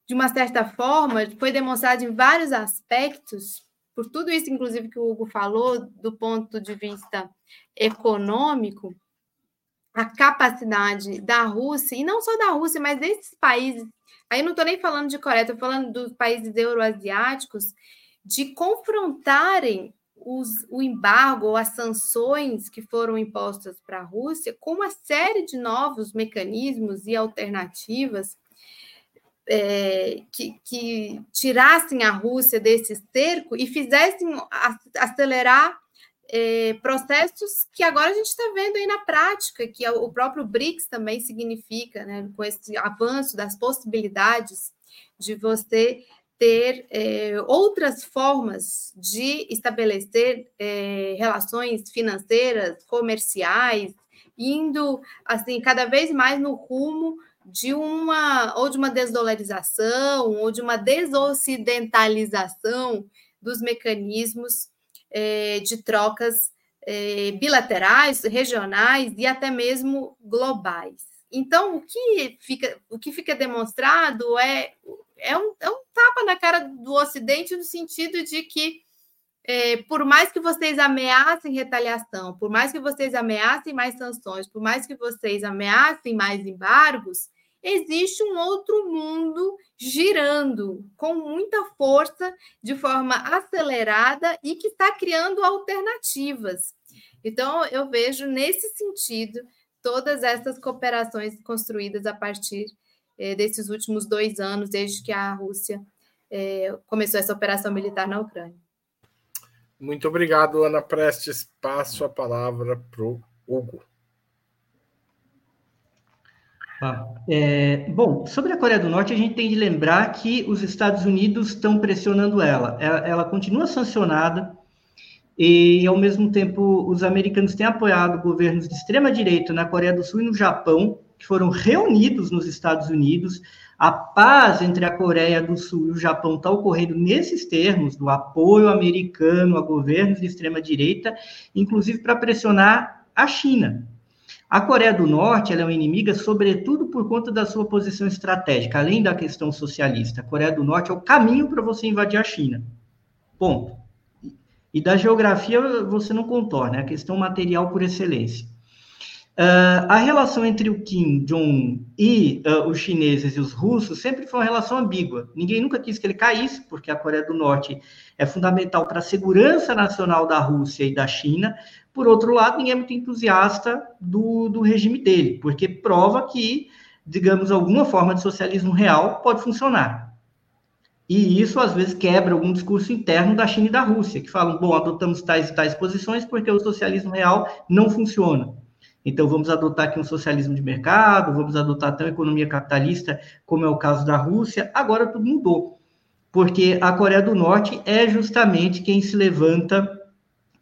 [SPEAKER 2] de uma certa forma, foi demonstrado em vários aspectos, por tudo isso, inclusive, que o Hugo falou, do ponto de vista econômico, a capacidade da Rússia, e não só da Rússia, mas desses países, aí não estou nem falando de Coreia, estou falando dos países euroasiáticos, de confrontarem os, o embargo ou as sanções que foram impostas para a Rússia com uma série de novos mecanismos e alternativas é, que, que, tirassem a Rússia desse cerco e fizessem acelerar é, processos que agora a gente está vendo aí na prática, que é o próprio BRICS também significa, né, com esse avanço das possibilidades de você ter é, outras formas de estabelecer é, relações financeiras, comerciais, indo assim cada vez mais no rumo de uma ou de uma desdolarização ou de uma desocidentalização dos mecanismos é, de trocas é, bilaterais, regionais e até mesmo globais. Então, o que fica, o que fica demonstrado é é um, é um tapa na cara do Ocidente no sentido de que, é, por mais que vocês ameacem retaliação, por mais que vocês ameacem mais sanções, por mais que vocês ameacem mais embargos, existe um outro mundo girando com muita força, de forma acelerada e que está criando alternativas. Então, eu vejo nesse sentido todas essas cooperações construídas a partir é, desses últimos dois anos, desde que a Rússia é, começou essa operação militar na Ucrânia.
[SPEAKER 1] Muito obrigado, Ana Prestes. Passo a palavra para o Hugo.
[SPEAKER 3] Ah, é, bom, sobre a Coreia do Norte, a gente tem de lembrar que os Estados Unidos estão pressionando ela. ela. Ela continua sancionada e, ao mesmo tempo, os americanos têm apoiado governos de extrema-direita na Coreia do Sul e no Japão, que foram reunidos nos Estados Unidos. A paz entre a Coreia do Sul e o Japão está ocorrendo nesses termos, do apoio americano a governos de extrema-direita, inclusive para pressionar a China. A Coreia do Norte é uma inimiga, sobretudo por conta da sua posição estratégica, além da questão socialista. A Coreia do Norte é o caminho para você invadir a China. Ponto. E da geografia você não contorna, é a questão material por excelência. Uh, a relação entre o Kim Jong e uh, os chineses e os russos sempre foi uma relação ambígua. Ninguém nunca quis que ele caísse, porque a Coreia do Norte é fundamental para a segurança nacional da Rússia e da China. Por outro lado, ninguém é muito entusiasta do, do regime dele, porque prova que, digamos, alguma forma de socialismo real pode funcionar. E isso, às vezes, quebra algum discurso interno da China e da Rússia, que falam, bom, adotamos tais e tais posições porque o socialismo real não funciona. Então, vamos adotar aqui um socialismo de mercado, vamos adotar até uma economia capitalista, como é o caso da Rússia. Agora tudo mudou, porque a Coreia do Norte é justamente quem se levanta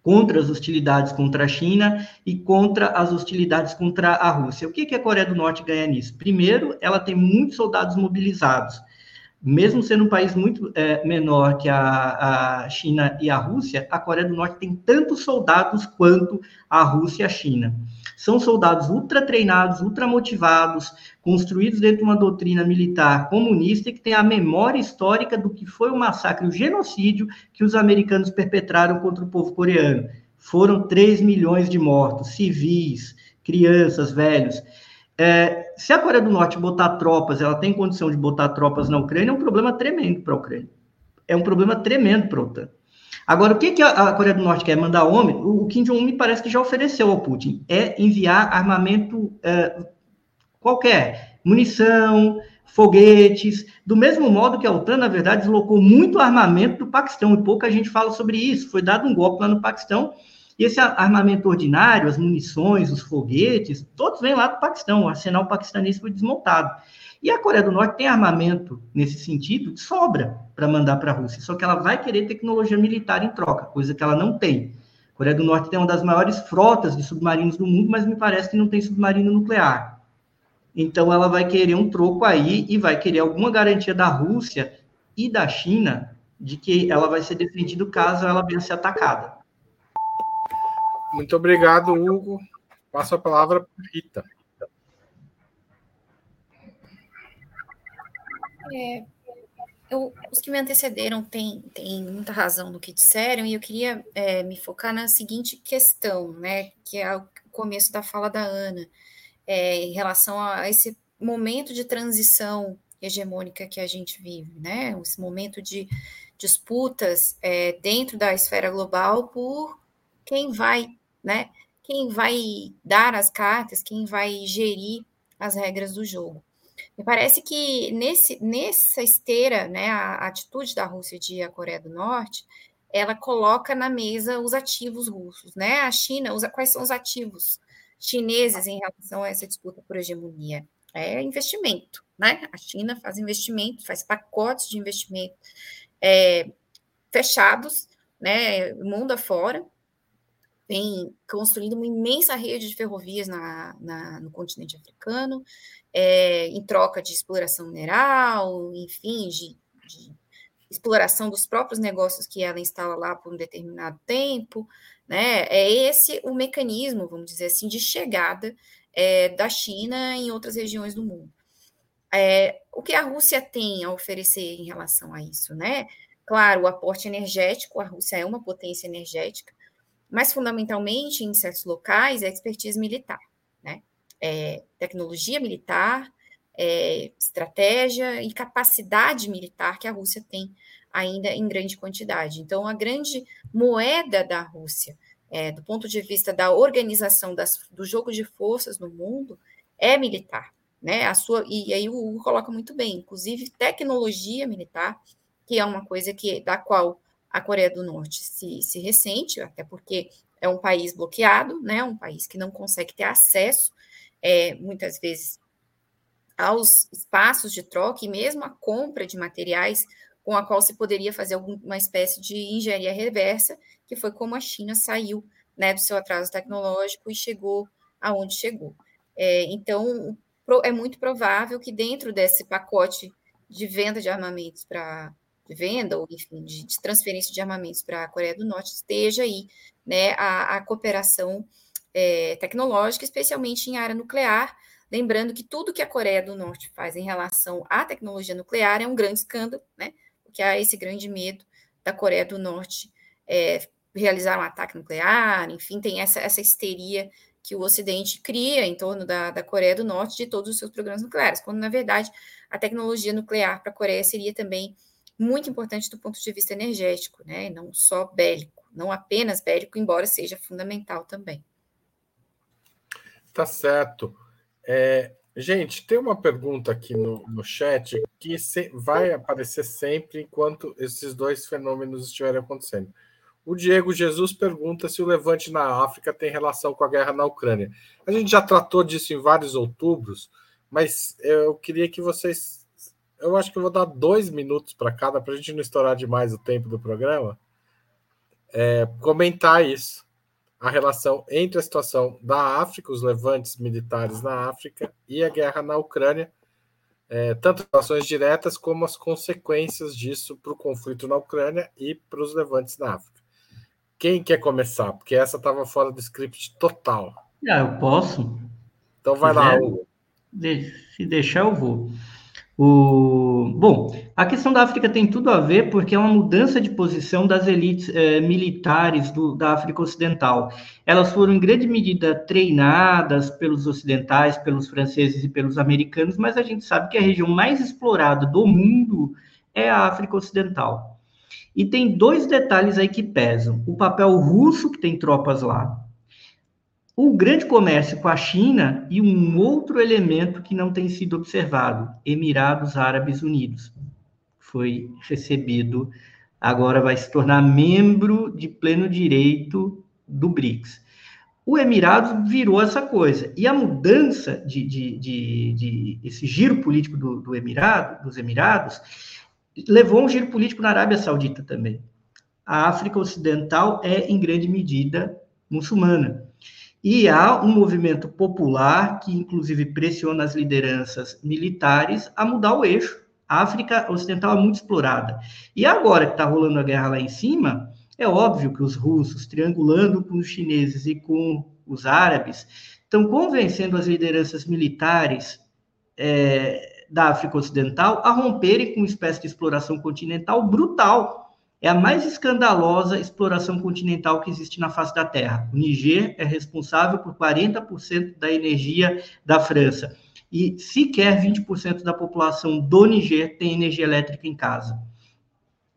[SPEAKER 3] contra as hostilidades contra a China e contra as hostilidades contra a Rússia. O que, que a Coreia do Norte ganha nisso? Primeiro, ela tem muitos soldados mobilizados. Mesmo sendo um país muito é, menor que a, a China e a Rússia, a Coreia do Norte tem tantos soldados quanto a Rússia e a China. São soldados ultra treinados, ultra motivados, construídos dentro de uma doutrina militar comunista que tem a memória histórica do que foi o massacre, o genocídio que os americanos perpetraram contra o povo coreano. Foram 3 milhões de mortos, civis, crianças, velhos. É, se a Coreia do Norte botar tropas, ela tem condição de botar tropas na Ucrânia, é um problema tremendo para a Ucrânia. É um problema tremendo para a OTAN. Agora, o que, que a Coreia do Norte quer mandar homem? O Kim Jong-un me parece que já ofereceu ao Putin. É enviar armamento é, qualquer, munição, foguetes, do mesmo modo que a OTAN, na verdade, deslocou muito armamento do Paquistão, e pouca gente fala sobre isso. Foi dado um golpe lá no Paquistão, e esse armamento ordinário, as munições, os foguetes, todos vêm lá do Paquistão, o arsenal paquistanês foi desmontado. E a Coreia do Norte tem armamento nesse sentido de sobra para mandar para a Rússia, só que ela vai querer tecnologia militar em troca, coisa que ela não tem. A Coreia do Norte tem uma das maiores frotas de submarinos do mundo, mas me parece que não tem submarino nuclear. Então ela vai querer um troco aí e vai querer alguma garantia da Rússia e da China de que ela vai ser defendida caso ela venha ser atacada.
[SPEAKER 1] Muito obrigado, Hugo. Passo a palavra para Rita.
[SPEAKER 4] É, eu, os que me antecederam têm, muita razão no que disseram, e eu queria é, me focar na seguinte questão, né, que é o começo da fala da Ana, é, em relação a esse momento de transição hegemônica que a gente vive, né, esse momento de disputas é, dentro da esfera global por quem vai, né, quem vai dar as cartas, quem vai gerir as regras do jogo. Me parece que nesse, nessa esteira, né, a, atitude da Rússia de a Coreia do Norte, ela coloca na mesa os ativos russos, né? A China, usa, quais são os ativos chineses em relação a essa disputa por hegemonia? É investimento, né? A China faz investimento, faz pacotes de investimento é, fechados, né? Mundo afora, vem construindo uma imensa rede de ferrovias na, na no continente africano, é, em troca de exploração mineral, enfim, de, de, exploração dos próprios negócios que ela instala lá por um determinado tempo, né? É esse o mecanismo, vamos dizer assim, de chegada é, da China em outras regiões do mundo. É, o que a Rússia tem a oferecer em relação a isso, né? Claro, o aporte energético, a Rússia é uma potência energética, mas fundamentalmente em certos locais é expertise militar é, tecnologia militar, é, estratégia e capacidade militar que a Rússia tem ainda em grande quantidade. Então, a grande moeda da Rússia, é, do ponto de vista da organização das, do jogo de forças no mundo, é militar. Né? A sua, e aí o Hugo coloca muito bem, inclusive tecnologia militar, que é uma coisa que da qual a Coreia do Norte se, se ressente, até porque é um país bloqueado, né? um país que não consegue ter acesso é, muitas vezes, aos espaços de troca e mesmo a compra de materiais com a qual se poderia fazer alguma espécie de engenharia reversa, que foi como a China saiu né, do seu atraso tecnológico e chegou aonde chegou. É, então, é muito provável que dentro desse pacote de venda de armamentos para venda ou enfim de, de transferência de armamentos para a Coreia do Norte esteja aí né, a, a cooperação é, tecnológica, especialmente em área nuclear. Lembrando que tudo que a Coreia do Norte faz em relação à tecnologia nuclear é um grande escândalo, né? Porque há esse grande medo da Coreia do Norte é, realizar um ataque nuclear, enfim, tem essa, essa histeria que o Ocidente cria em torno da, da Coreia do Norte de todos os seus programas nucleares, quando, na verdade, a tecnologia nuclear para a Coreia seria também muito importante do ponto de vista energético, né? Não só bélico, não apenas bélico, embora seja fundamental também.
[SPEAKER 1] Tá certo. É, gente, tem uma pergunta aqui no, no chat que se, vai aparecer sempre enquanto esses dois fenômenos estiverem acontecendo. O Diego Jesus pergunta se o levante na África tem relação com a guerra na Ucrânia. A gente já tratou disso em vários outubros, mas eu queria que vocês. Eu acho que eu vou dar dois minutos para cada, para a gente não estourar demais o tempo do programa. É, comentar isso, a relação entre a situação da África, os levantes militares na África e a guerra na Ucrânia, é, tanto relações diretas como as consequências disso para o conflito na Ucrânia e para os levantes na África. Quem quer começar? Porque essa estava fora do script total.
[SPEAKER 3] Ah, eu posso.
[SPEAKER 1] Então vai lá, Hugo.
[SPEAKER 3] Se deixar, eu vou. O... Bom, a questão da África tem tudo a ver porque é uma mudança de posição das elites eh, militares do, da África Ocidental. Elas foram, em grande medida, treinadas pelos ocidentais, pelos franceses e pelos americanos, mas a gente sabe que a região mais explorada do mundo é a África Ocidental. E tem dois detalhes aí que pesam: o papel russo, que tem tropas lá, o grande comércio com a China e um outro elemento que não tem sido observado, Emirados Árabes Unidos. Foi recebido, agora vai se tornar membro de pleno direito do BRICS. O Emirados virou essa coisa. E a mudança de, de, de, de esse giro político do, do Emirado, dos Emirados levou um giro político na Arábia Saudita também. A África Ocidental é, em grande medida, muçulmana. E há um movimento popular que, inclusive, pressiona as lideranças militares a mudar o eixo. A África Ocidental é muito explorada. E agora que está rolando a guerra lá em cima, é óbvio que os russos, triangulando com os chineses e com os árabes, estão convencendo as lideranças militares é, da África Ocidental a romperem com uma espécie de exploração continental brutal é a mais escandalosa exploração continental que existe na face da Terra. O Niger é responsável por 40% da energia da França. E sequer 20% da população do Niger tem energia elétrica em casa.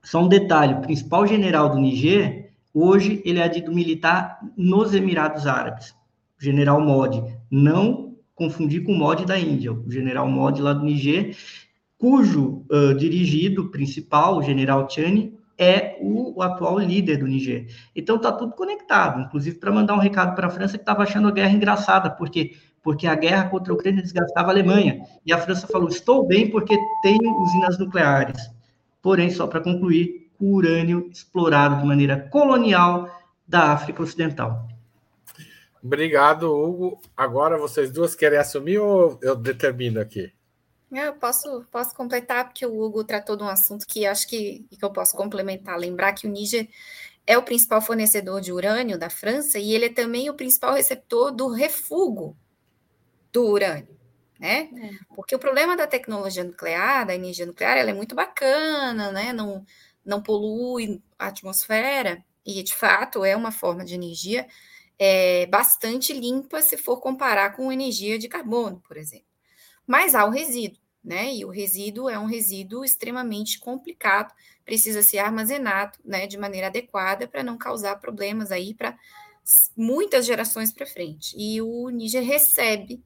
[SPEAKER 3] Só um detalhe: o principal general do Niger, hoje, ele é dito militar nos Emirados Árabes, general Modi. Não confundir com o Modi da Índia, o general Modi lá do Niger, cujo uh, dirigido principal, o general Chani, é o, o, atual líder do Niger. Então está tudo conectado, inclusive para mandar um recado para a França que estava achando a guerra engraçada, porque porque a guerra contra a Ucrânia desgastava a Alemanha. E a França falou: estou bem porque tenho usinas nucleares. Porém, só para concluir, o urânio explorado de maneira colonial da África Ocidental.
[SPEAKER 1] Obrigado, Hugo. Agora vocês duas querem assumir ou eu determino aqui?
[SPEAKER 4] Eu posso, posso completar, porque o Hugo tratou de um assunto que acho que, que eu posso complementar. Lembrar que o Níger é o principal fornecedor de urânio da França e ele é também o principal receptor do refúgio do urânio, né? É. Porque o problema da tecnologia nuclear, da energia nuclear, ela é muito bacana, né? Não, não polui a atmosfera e, de fato, é uma forma de energia é, bastante limpa se for comparar com energia de carbono, por exemplo. Mas há o resíduo né? E o resíduo é um resíduo extremamente complicado, precisa ser armazenado, né, de maneira adequada para não causar problemas aí para muitas gerações para frente. E o Níger recebe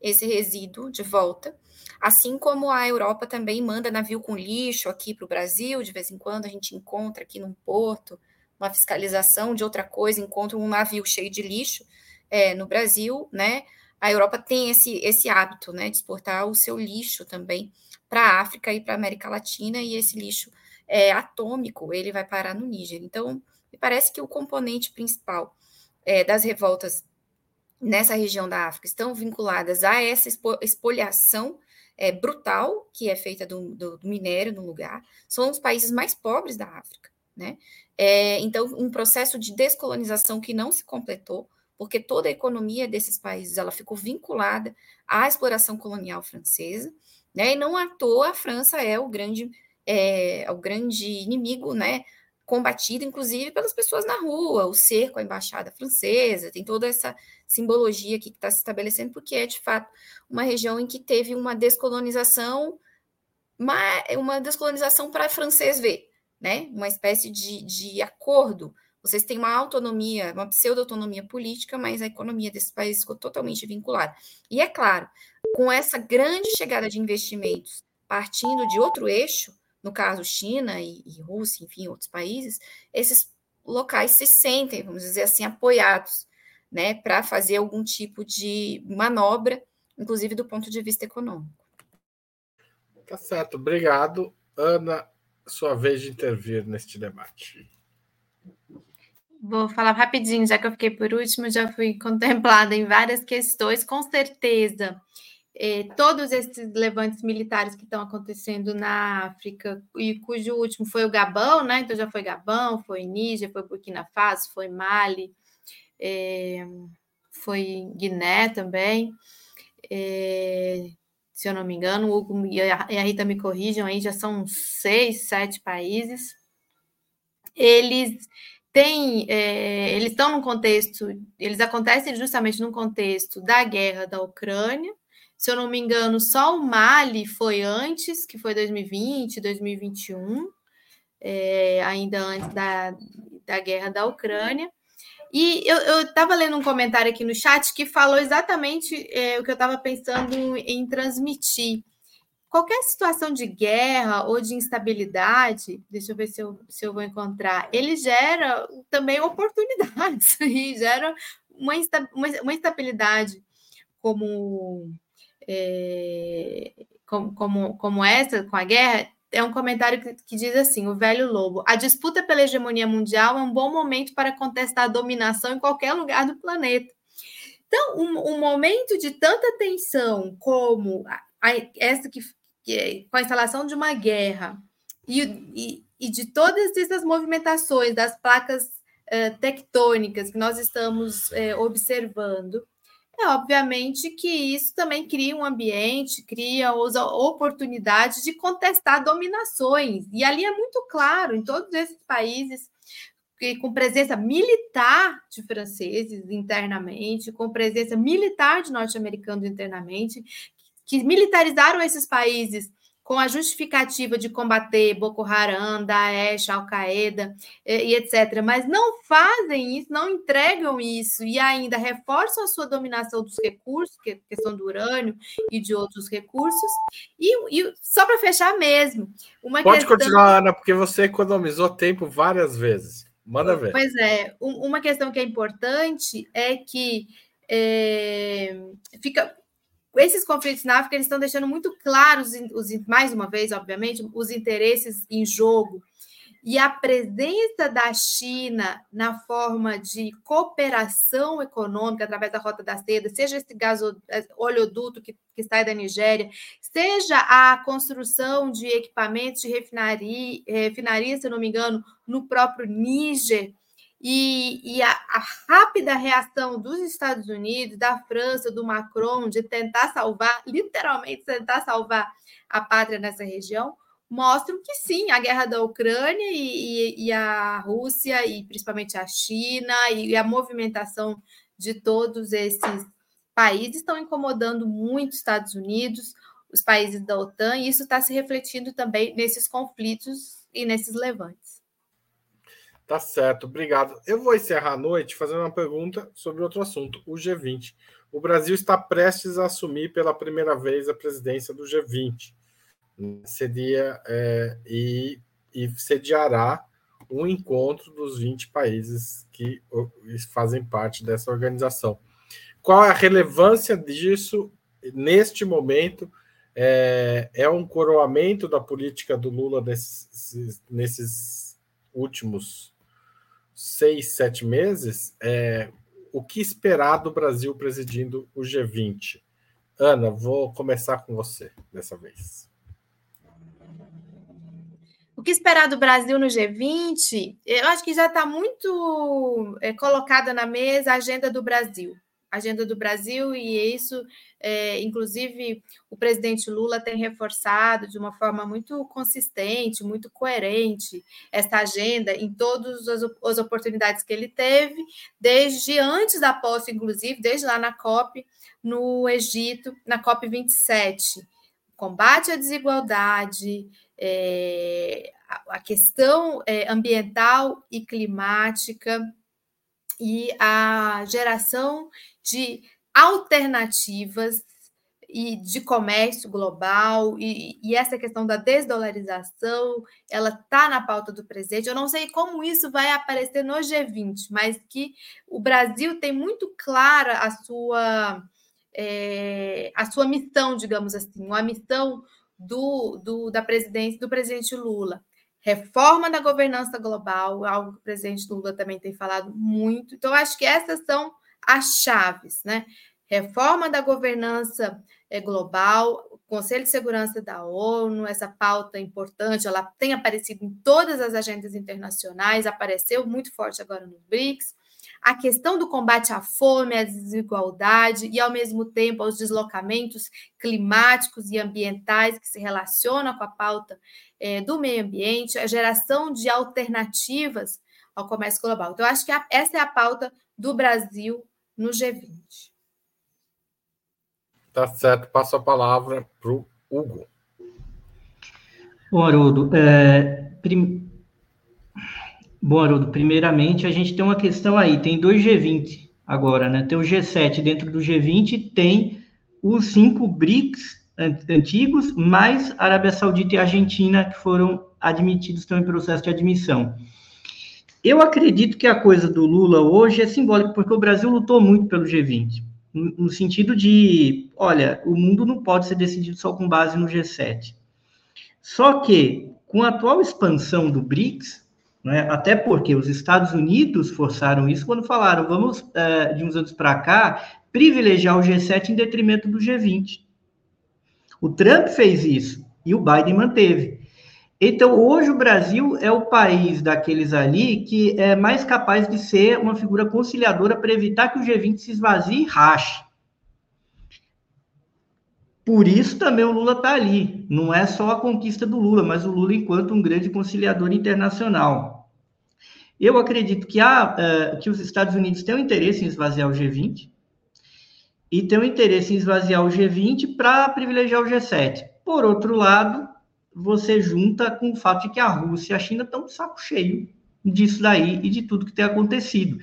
[SPEAKER 4] esse resíduo de volta, assim como a Europa também manda navio com lixo aqui para o Brasil, de vez em quando a gente encontra aqui num porto uma fiscalização de outra coisa, encontra um navio cheio de lixo é, no Brasil, né? A Europa tem esse, esse hábito né, de exportar o seu lixo também para a África e para a América Latina, e esse lixo é, atômico ele vai parar no Níger. Então, me parece que o componente principal é, das revoltas nessa região da África estão vinculadas a essa expoliação é, brutal que é feita do, do, do, minério no lugar. São os países mais pobres da África. Né? É, então, um processo de descolonização que não se completou, porque toda a economia desses países ela ficou vinculada à exploração colonial francesa, né? E não à toa a França é o grande é, o grande inimigo, né? Combatido, inclusive, pelas pessoas na rua, o cerco à embaixada francesa, tem toda essa simbologia aqui que está se estabelecendo, porque é de fato uma região em que teve uma descolonização, uma, uma descolonização para francês ver, né? Uma espécie de, de acordo vocês têm uma autonomia, uma pseudo-autonomia política, mas a economia desses países ficou totalmente vinculada. E é claro, com essa grande chegada de investimentos partindo de outro eixo, no caso China e, e Rússia, enfim, outros países, esses locais se sentem, vamos dizer assim, apoiados, né, para fazer algum tipo de manobra, inclusive do ponto de vista econômico.
[SPEAKER 1] Tá certo, obrigado. Ana, sua vez de intervir neste debate.
[SPEAKER 2] Vou falar rapidinho, já que eu fiquei por último, já fui contemplada em várias questões, com certeza. Eh, todos esses levantes militares que estão acontecendo na África, e cujo último foi o Gabão, né? Então já foi Gabão, foi Níger, foi Burkina Faso, foi Mali, eh, foi Guiné também. Eh, se eu não me engano, o Hugo e a Rita me corrijam aí, já são seis, sete países. Eles têm, é, eles estão num contexto, eles acontecem justamente no contexto da guerra da Ucrânia. Se eu não me engano, só o Mali foi antes, que foi 2020, 2021, é, ainda antes da, da guerra da Ucrânia. E eu estava lendo um comentário aqui no chat que falou exatamente é, o que eu estava pensando em transmitir. Qualquer situação de guerra ou de instabilidade, deixa eu ver se eu, se eu vou encontrar, ele gera também oportunidades e gera uma, uma instabilidade como, é, como, como, como essa, com a guerra, é um comentário que, que, diz assim: o velho lobo. A disputa pela hegemonia mundial é um bom momento para contestar a dominação em qualquer lugar do planeta. Então, um, um momento de tanta tensão como a, essa que, que, é, com a instalação de uma guerra e, e, e de todas essas movimentações das placas eh, tectônicas que nós estamos eh, observando, é obviamente que isso também cria um ambiente, cria oportunidades de contestar dominações. E ali é muito claro, em todos esses países, com presença militar de franceses internamente, com presença militar de norte-americanos internamente, que militarizaram esses países com a justificativa de combater Boko Haram, Daesh, Al-Qaeda e, e, etc., mas não fazem isso, não entregam isso e ainda reforçam a sua dominação dos recursos, que é questão do urânio e de outros recursos. E, e só para fechar mesmo,
[SPEAKER 1] uma Pode questão... continuar, Ana, porque você economizou tempo várias vezes. Manda ver.
[SPEAKER 2] Pois é, uma questão que é importante é que é, fica esses conflitos na África eles estão deixando muito claros, os, mais uma vez, obviamente, os interesses em jogo. E a presença da China na forma de cooperação econômica através da Rota da Seda, seja esse gaso, oleoduto que, que sai da Nigéria, seja a construção de equipamentos de refinaria, refinaria, se não me engano, no próprio Níger, e, e a, a, rápida reação dos Estados Unidos, da França, do Macron, de tentar salvar, literalmente tentar salvar a pátria nessa região, mostram que sim, a guerra da Ucrânia e, e, e a Rússia, e principalmente a China, e a movimentação de todos esses países estão incomodando muito os Estados Unidos, os países da OTAN, e isso está se refletindo também nesses conflitos e nesses levantes.
[SPEAKER 1] Tá certo, obrigado. Eu vou encerrar a noite fazendo uma pergunta sobre outro assunto, o G20. O Brasil está prestes a assumir pela primeira vez a presidência do G20. Seria é, e, e sediará um encontro dos 20 países que fazem parte dessa organização. Qual é a relevância disso neste momento? É, é um coroamento da política do Lula nesses, nesses últimos seis, sete meses, é, o que esperar do Brasil presidindo o G20? Ana, vou começar com você dessa vez.
[SPEAKER 2] O que esperar do Brasil no G20? Eu acho que já está muito é, colocada na mesa a agenda do Brasil agenda do Brasil, e isso, é, inclusive, o presidente Lula tem reforçado de uma forma muito consistente, muito coerente, essa agenda em todas as, as oportunidades que ele teve, desde antes da posse, inclusive, desde lá na COP, no Egito, na COP 27. Combate à desigualdade, é, a questão é, ambiental e climática, e a geração de alternativas e de comércio global e, e essa questão da desdolarização, ela está na pauta do presidente. Eu não sei como isso vai aparecer no G20, mas que o Brasil tem muito clara a sua é, a sua missão, digamos assim, a missão do, do, da presidência do presidente Lula. Reforma da governança global, algo que o presidente Lula também tem falado muito. Então, acho que essas são as chaves, né? Reforma da governança é, global, Conselho de Segurança da ONU, essa pauta importante, ela tem aparecido em todas as agendas internacionais, apareceu muito forte agora no BRICS. A questão do combate à fome, à desigualdade e, ao mesmo tempo, aos deslocamentos climáticos e ambientais que se relacionam com a pauta é, do meio ambiente, a geração de alternativas ao comércio global. Então, acho que a, essa é a pauta do Brasil no G20.
[SPEAKER 1] Tá certo, passo a palavra para o Hugo.
[SPEAKER 3] Bom, Haroldo, é, prim... Bom, Haroldo, primeiramente a gente tem uma questão aí, tem dois G20 agora, né? Tem o G7 dentro do G20, tem os cinco BRICS antigos, mais Arábia Saudita e Argentina, que foram admitidos, estão em processo de admissão. Eu acredito que a coisa do Lula hoje é simbólica, porque o Brasil lutou muito pelo G20 no sentido de, olha, o mundo não pode ser decidido só com base no G7. Só que, com a atual expansão do BRICS, né, até porque os Estados Unidos forçaram isso quando falaram, vamos, uh, de uns anos para cá, privilegiar o G7 em detrimento do G20. O Trump fez isso e o Biden manteve. Então, hoje o Brasil é o país daqueles ali que é mais capaz de ser uma figura conciliadora para evitar que o G20 se esvazie e rache. Por isso também o Lula está ali. Não é só a conquista do Lula, mas o Lula enquanto um grande conciliador internacional. Eu acredito que, há, uh, que os Estados Unidos têm um interesse em esvaziar o G20 e têm um interesse em esvaziar o G20 para privilegiar o G7. Por outro lado, você junta com o fato de que a Rússia e a China estão de saco cheio disso daí e de tudo que tem acontecido.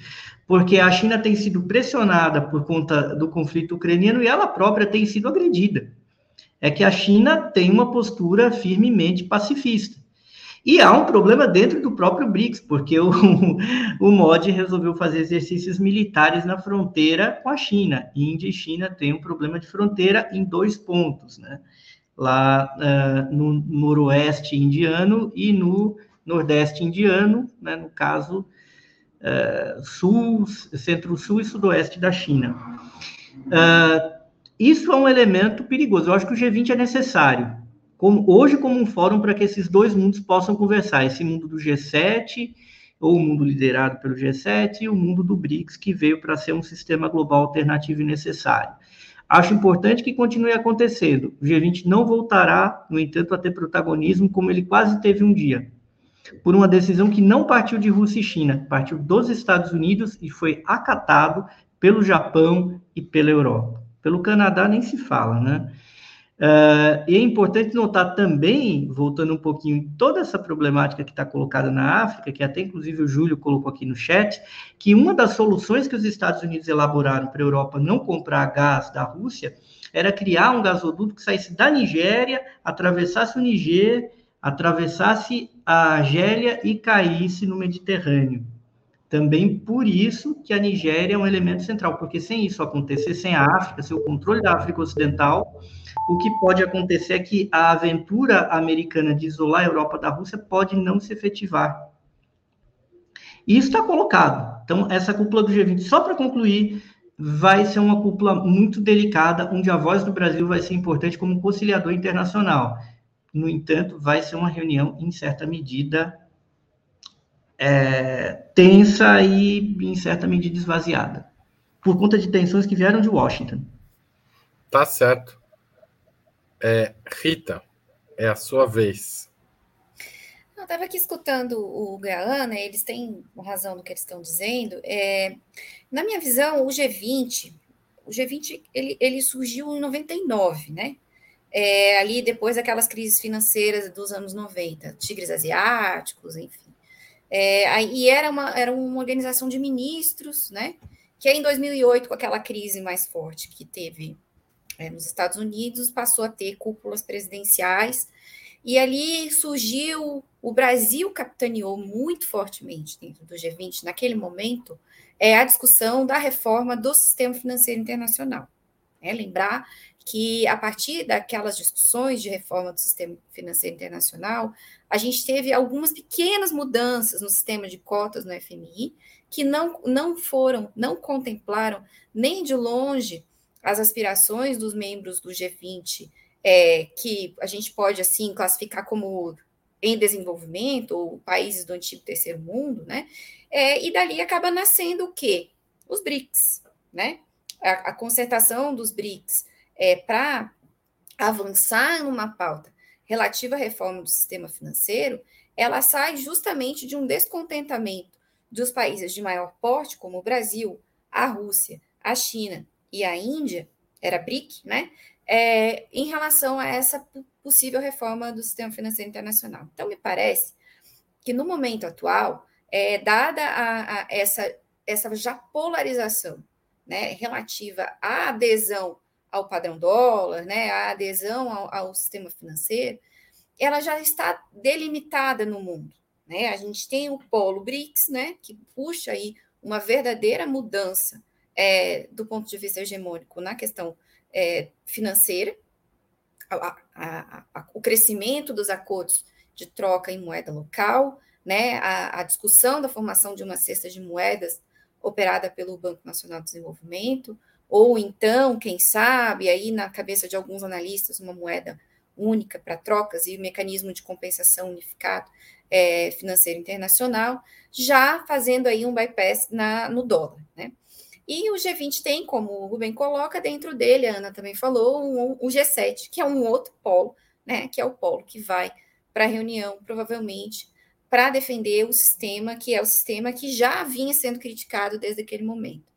[SPEAKER 3] Porque a China tem sido pressionada por conta do conflito ucraniano e ela própria tem sido agredida. É que a China tem uma postura firmemente pacifista. E há um problema dentro do próprio BRICS, porque o, o MOD resolveu fazer exercícios militares na fronteira com a China. Índia e China têm um problema de fronteira em dois pontos, né? lá uh, no noroeste indiano e no nordeste indiano, né, no caso uh, sul, centro-sul e sudoeste da China. Uh, isso é um elemento perigoso. Eu acho que o G20 é necessário, como, hoje como um fórum para que esses dois mundos possam conversar, esse mundo do G7 ou o mundo liderado pelo G7 e o mundo do BRICS, que veio para ser um sistema global alternativo e necessário. Acho importante que continue acontecendo. O G20 não voltará, no entanto, a ter protagonismo como ele quase teve um dia, por uma decisão que não partiu de Rússia e China, partiu dos Estados Unidos e foi acatado pelo Japão e pela Europa. Pelo Canadá nem se fala, né? Uh, e é importante notar também, voltando um pouquinho toda essa problemática que está colocada na África, que até inclusive o Júlio colocou aqui no chat, que uma das soluções que os Estados Unidos elaboraram para a Europa não comprar gás da Rússia era criar um gasoduto que saísse da Nigéria, atravessasse o Niger, atravessasse a Argélia e caísse no Mediterrâneo. Também por isso que a Nigéria é um elemento central, porque sem isso acontecer, sem a África, sem o controle da África Ocidental, o que pode acontecer é que a aventura americana de isolar a Europa da Rússia pode não se efetivar. E isso está colocado. Então, essa cúpula do G20, só para concluir, vai ser uma cúpula muito delicada, onde a voz do Brasil vai ser importante como conciliador internacional. No entanto, vai ser uma reunião, em certa medida, é, tensa e, em certa medida, esvaziada, por conta de tensões que vieram de Washington.
[SPEAKER 1] Tá certo. É, Rita, é a sua vez.
[SPEAKER 4] Eu estava aqui escutando o Gaana, eles têm razão no que eles estão dizendo. É, na minha visão, o G20, o G20 ele, ele surgiu em 99, né? É, ali depois daquelas crises financeiras dos anos 90, tigres asiáticos, enfim. É, e era uma, era uma organização de ministros, né? Que em 2008, com aquela crise mais forte que teve é, nos Estados Unidos, passou a ter cúpulas presidenciais, e ali surgiu, o Brasil capitaneou muito fortemente dentro do G20, naquele momento, é a discussão da reforma do sistema financeiro internacional. É, lembrar que, a partir daquelas discussões de reforma do sistema financeiro internacional, a gente teve algumas pequenas mudanças no sistema de cotas no FMI, que não, não foram, não contemplaram nem de longe as aspirações dos membros do G20, é, que a gente pode, assim, classificar como em desenvolvimento, ou países do antigo terceiro mundo, né? É, e dali acaba nascendo o quê? Os BRICS, né? A, a concertação dos BRICS é, para avançar numa pauta relativa à reforma do sistema financeiro, ela sai justamente de um descontentamento dos países de maior porte, como o Brasil, a Rússia, a China e a Índia, era BRIC, né? É, em relação a essa possível reforma do sistema financeiro internacional. Então, me parece que no momento atual, é, dada a, a essa, essa já polarização né, relativa à adesão ao padrão dólar, né, a adesão ao, ao sistema financeiro, ela já está delimitada no mundo. Né? A gente tem o polo BRICS, né, que puxa aí uma verdadeira mudança é, do ponto de vista hegemônico na questão é, financeira, a, a, a, o crescimento dos acordos de troca em moeda local, né, a, discussão da formação de uma cesta de moedas operada pelo Banco Nacional de Desenvolvimento, ou então, quem sabe, aí na cabeça de alguns analistas, uma moeda única para trocas e o mecanismo de compensação unificado é, financeiro internacional, já fazendo aí um bypass na, no dólar, né? E o G20 tem, como o Rubem coloca, dentro dele, a Ana também falou, um, o G7, que é um outro polo, né? Que é o polo que vai para a reunião, provavelmente, para defender o sistema, que é o sistema que já vinha sendo criticado desde aquele momento.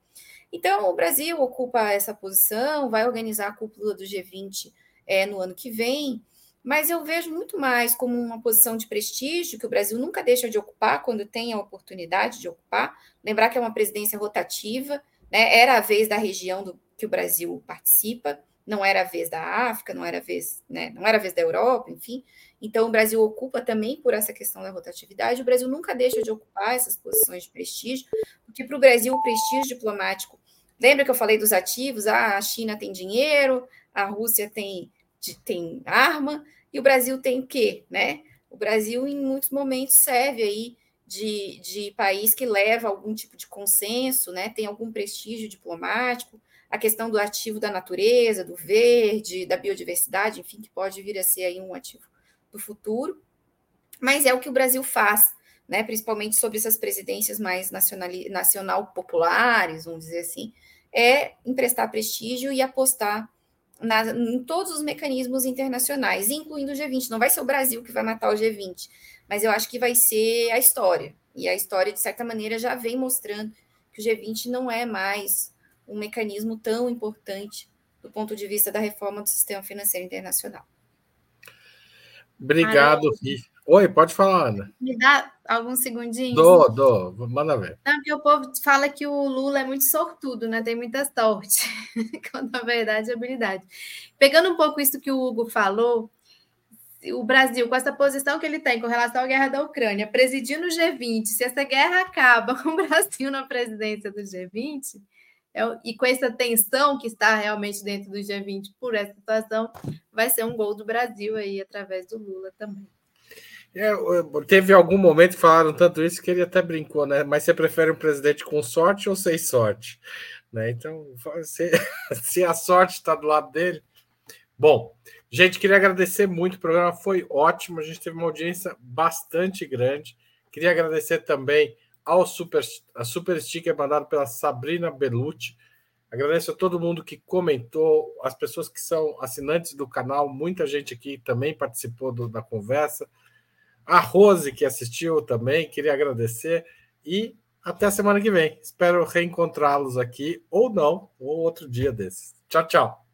[SPEAKER 4] Então, o Brasil ocupa essa posição, vai organizar a cúpula do G20 é, no ano que vem, mas eu vejo muito mais como uma posição de prestígio que o Brasil nunca deixa de ocupar quando tem a oportunidade de ocupar. Lembrar que é uma presidência rotativa, né? era a vez da região do, que o Brasil participa, não era a vez da África, não era a vez, né? não era vez da Europa, enfim. Então, o Brasil ocupa também por essa questão da rotatividade. O Brasil nunca deixa de ocupar essas posições de prestígio, porque para o Brasil o prestígio diplomático. Lembra que eu falei dos ativos? Ah, a China tem dinheiro, a Rússia tem, tem arma, e o Brasil tem o quê? Né? O Brasil, em muitos momentos, serve aí de, de país que leva algum tipo de consenso, né? tem algum prestígio diplomático, a questão do ativo da natureza, do verde, da biodiversidade, enfim, que pode vir a ser aí um ativo do futuro, mas é o que o Brasil faz, né, principalmente sobre essas presidências mais nacional, nacional populares, vamos dizer assim, é emprestar prestígio e apostar na, em todos os mecanismos internacionais, incluindo o G20. Não vai ser o Brasil que vai matar o G20, mas eu acho que vai ser a história. E a história, de certa maneira, já vem mostrando que o G20 não é mais um mecanismo tão importante do ponto de vista da reforma do sistema financeiro internacional.
[SPEAKER 1] Obrigado, Ri. Oi, pode falar, Ana.
[SPEAKER 2] Me dá alguns segundinhos?
[SPEAKER 1] Dou, dou. Manda ver.
[SPEAKER 2] Não, porque o povo fala que o Lula é muito sortudo, né? Tem muita sorte. Quando, na verdade, é habilidade. Pegando um pouco isso que o Hugo falou, o Brasil, com essa posição que ele tem com relação à guerra da Ucrânia, presidindo o G20, se essa guerra acaba com o Brasil na presidência do G20, é, e com essa tensão que está realmente dentro do G20 por essa situação, vai ser um gol do Brasil aí através do Lula também.
[SPEAKER 1] É, teve algum momento que falaram tanto isso que ele até brincou, né? Mas você prefere um presidente com sorte ou sem sorte? Né? Então, se, se a sorte está do lado dele. Bom, gente, queria agradecer muito. O programa foi ótimo. A gente teve uma audiência bastante grande. Queria agradecer também ao Super, a Super Sticker mandado pela Sabrina Belucci. Agradeço a todo mundo que comentou, as pessoas que são assinantes do canal, muita gente aqui também participou do, da conversa. A Rose, que assistiu também, queria agradecer. E até a semana que vem. Espero reencontrá-los aqui, ou não, ou outro dia desses. Tchau, tchau.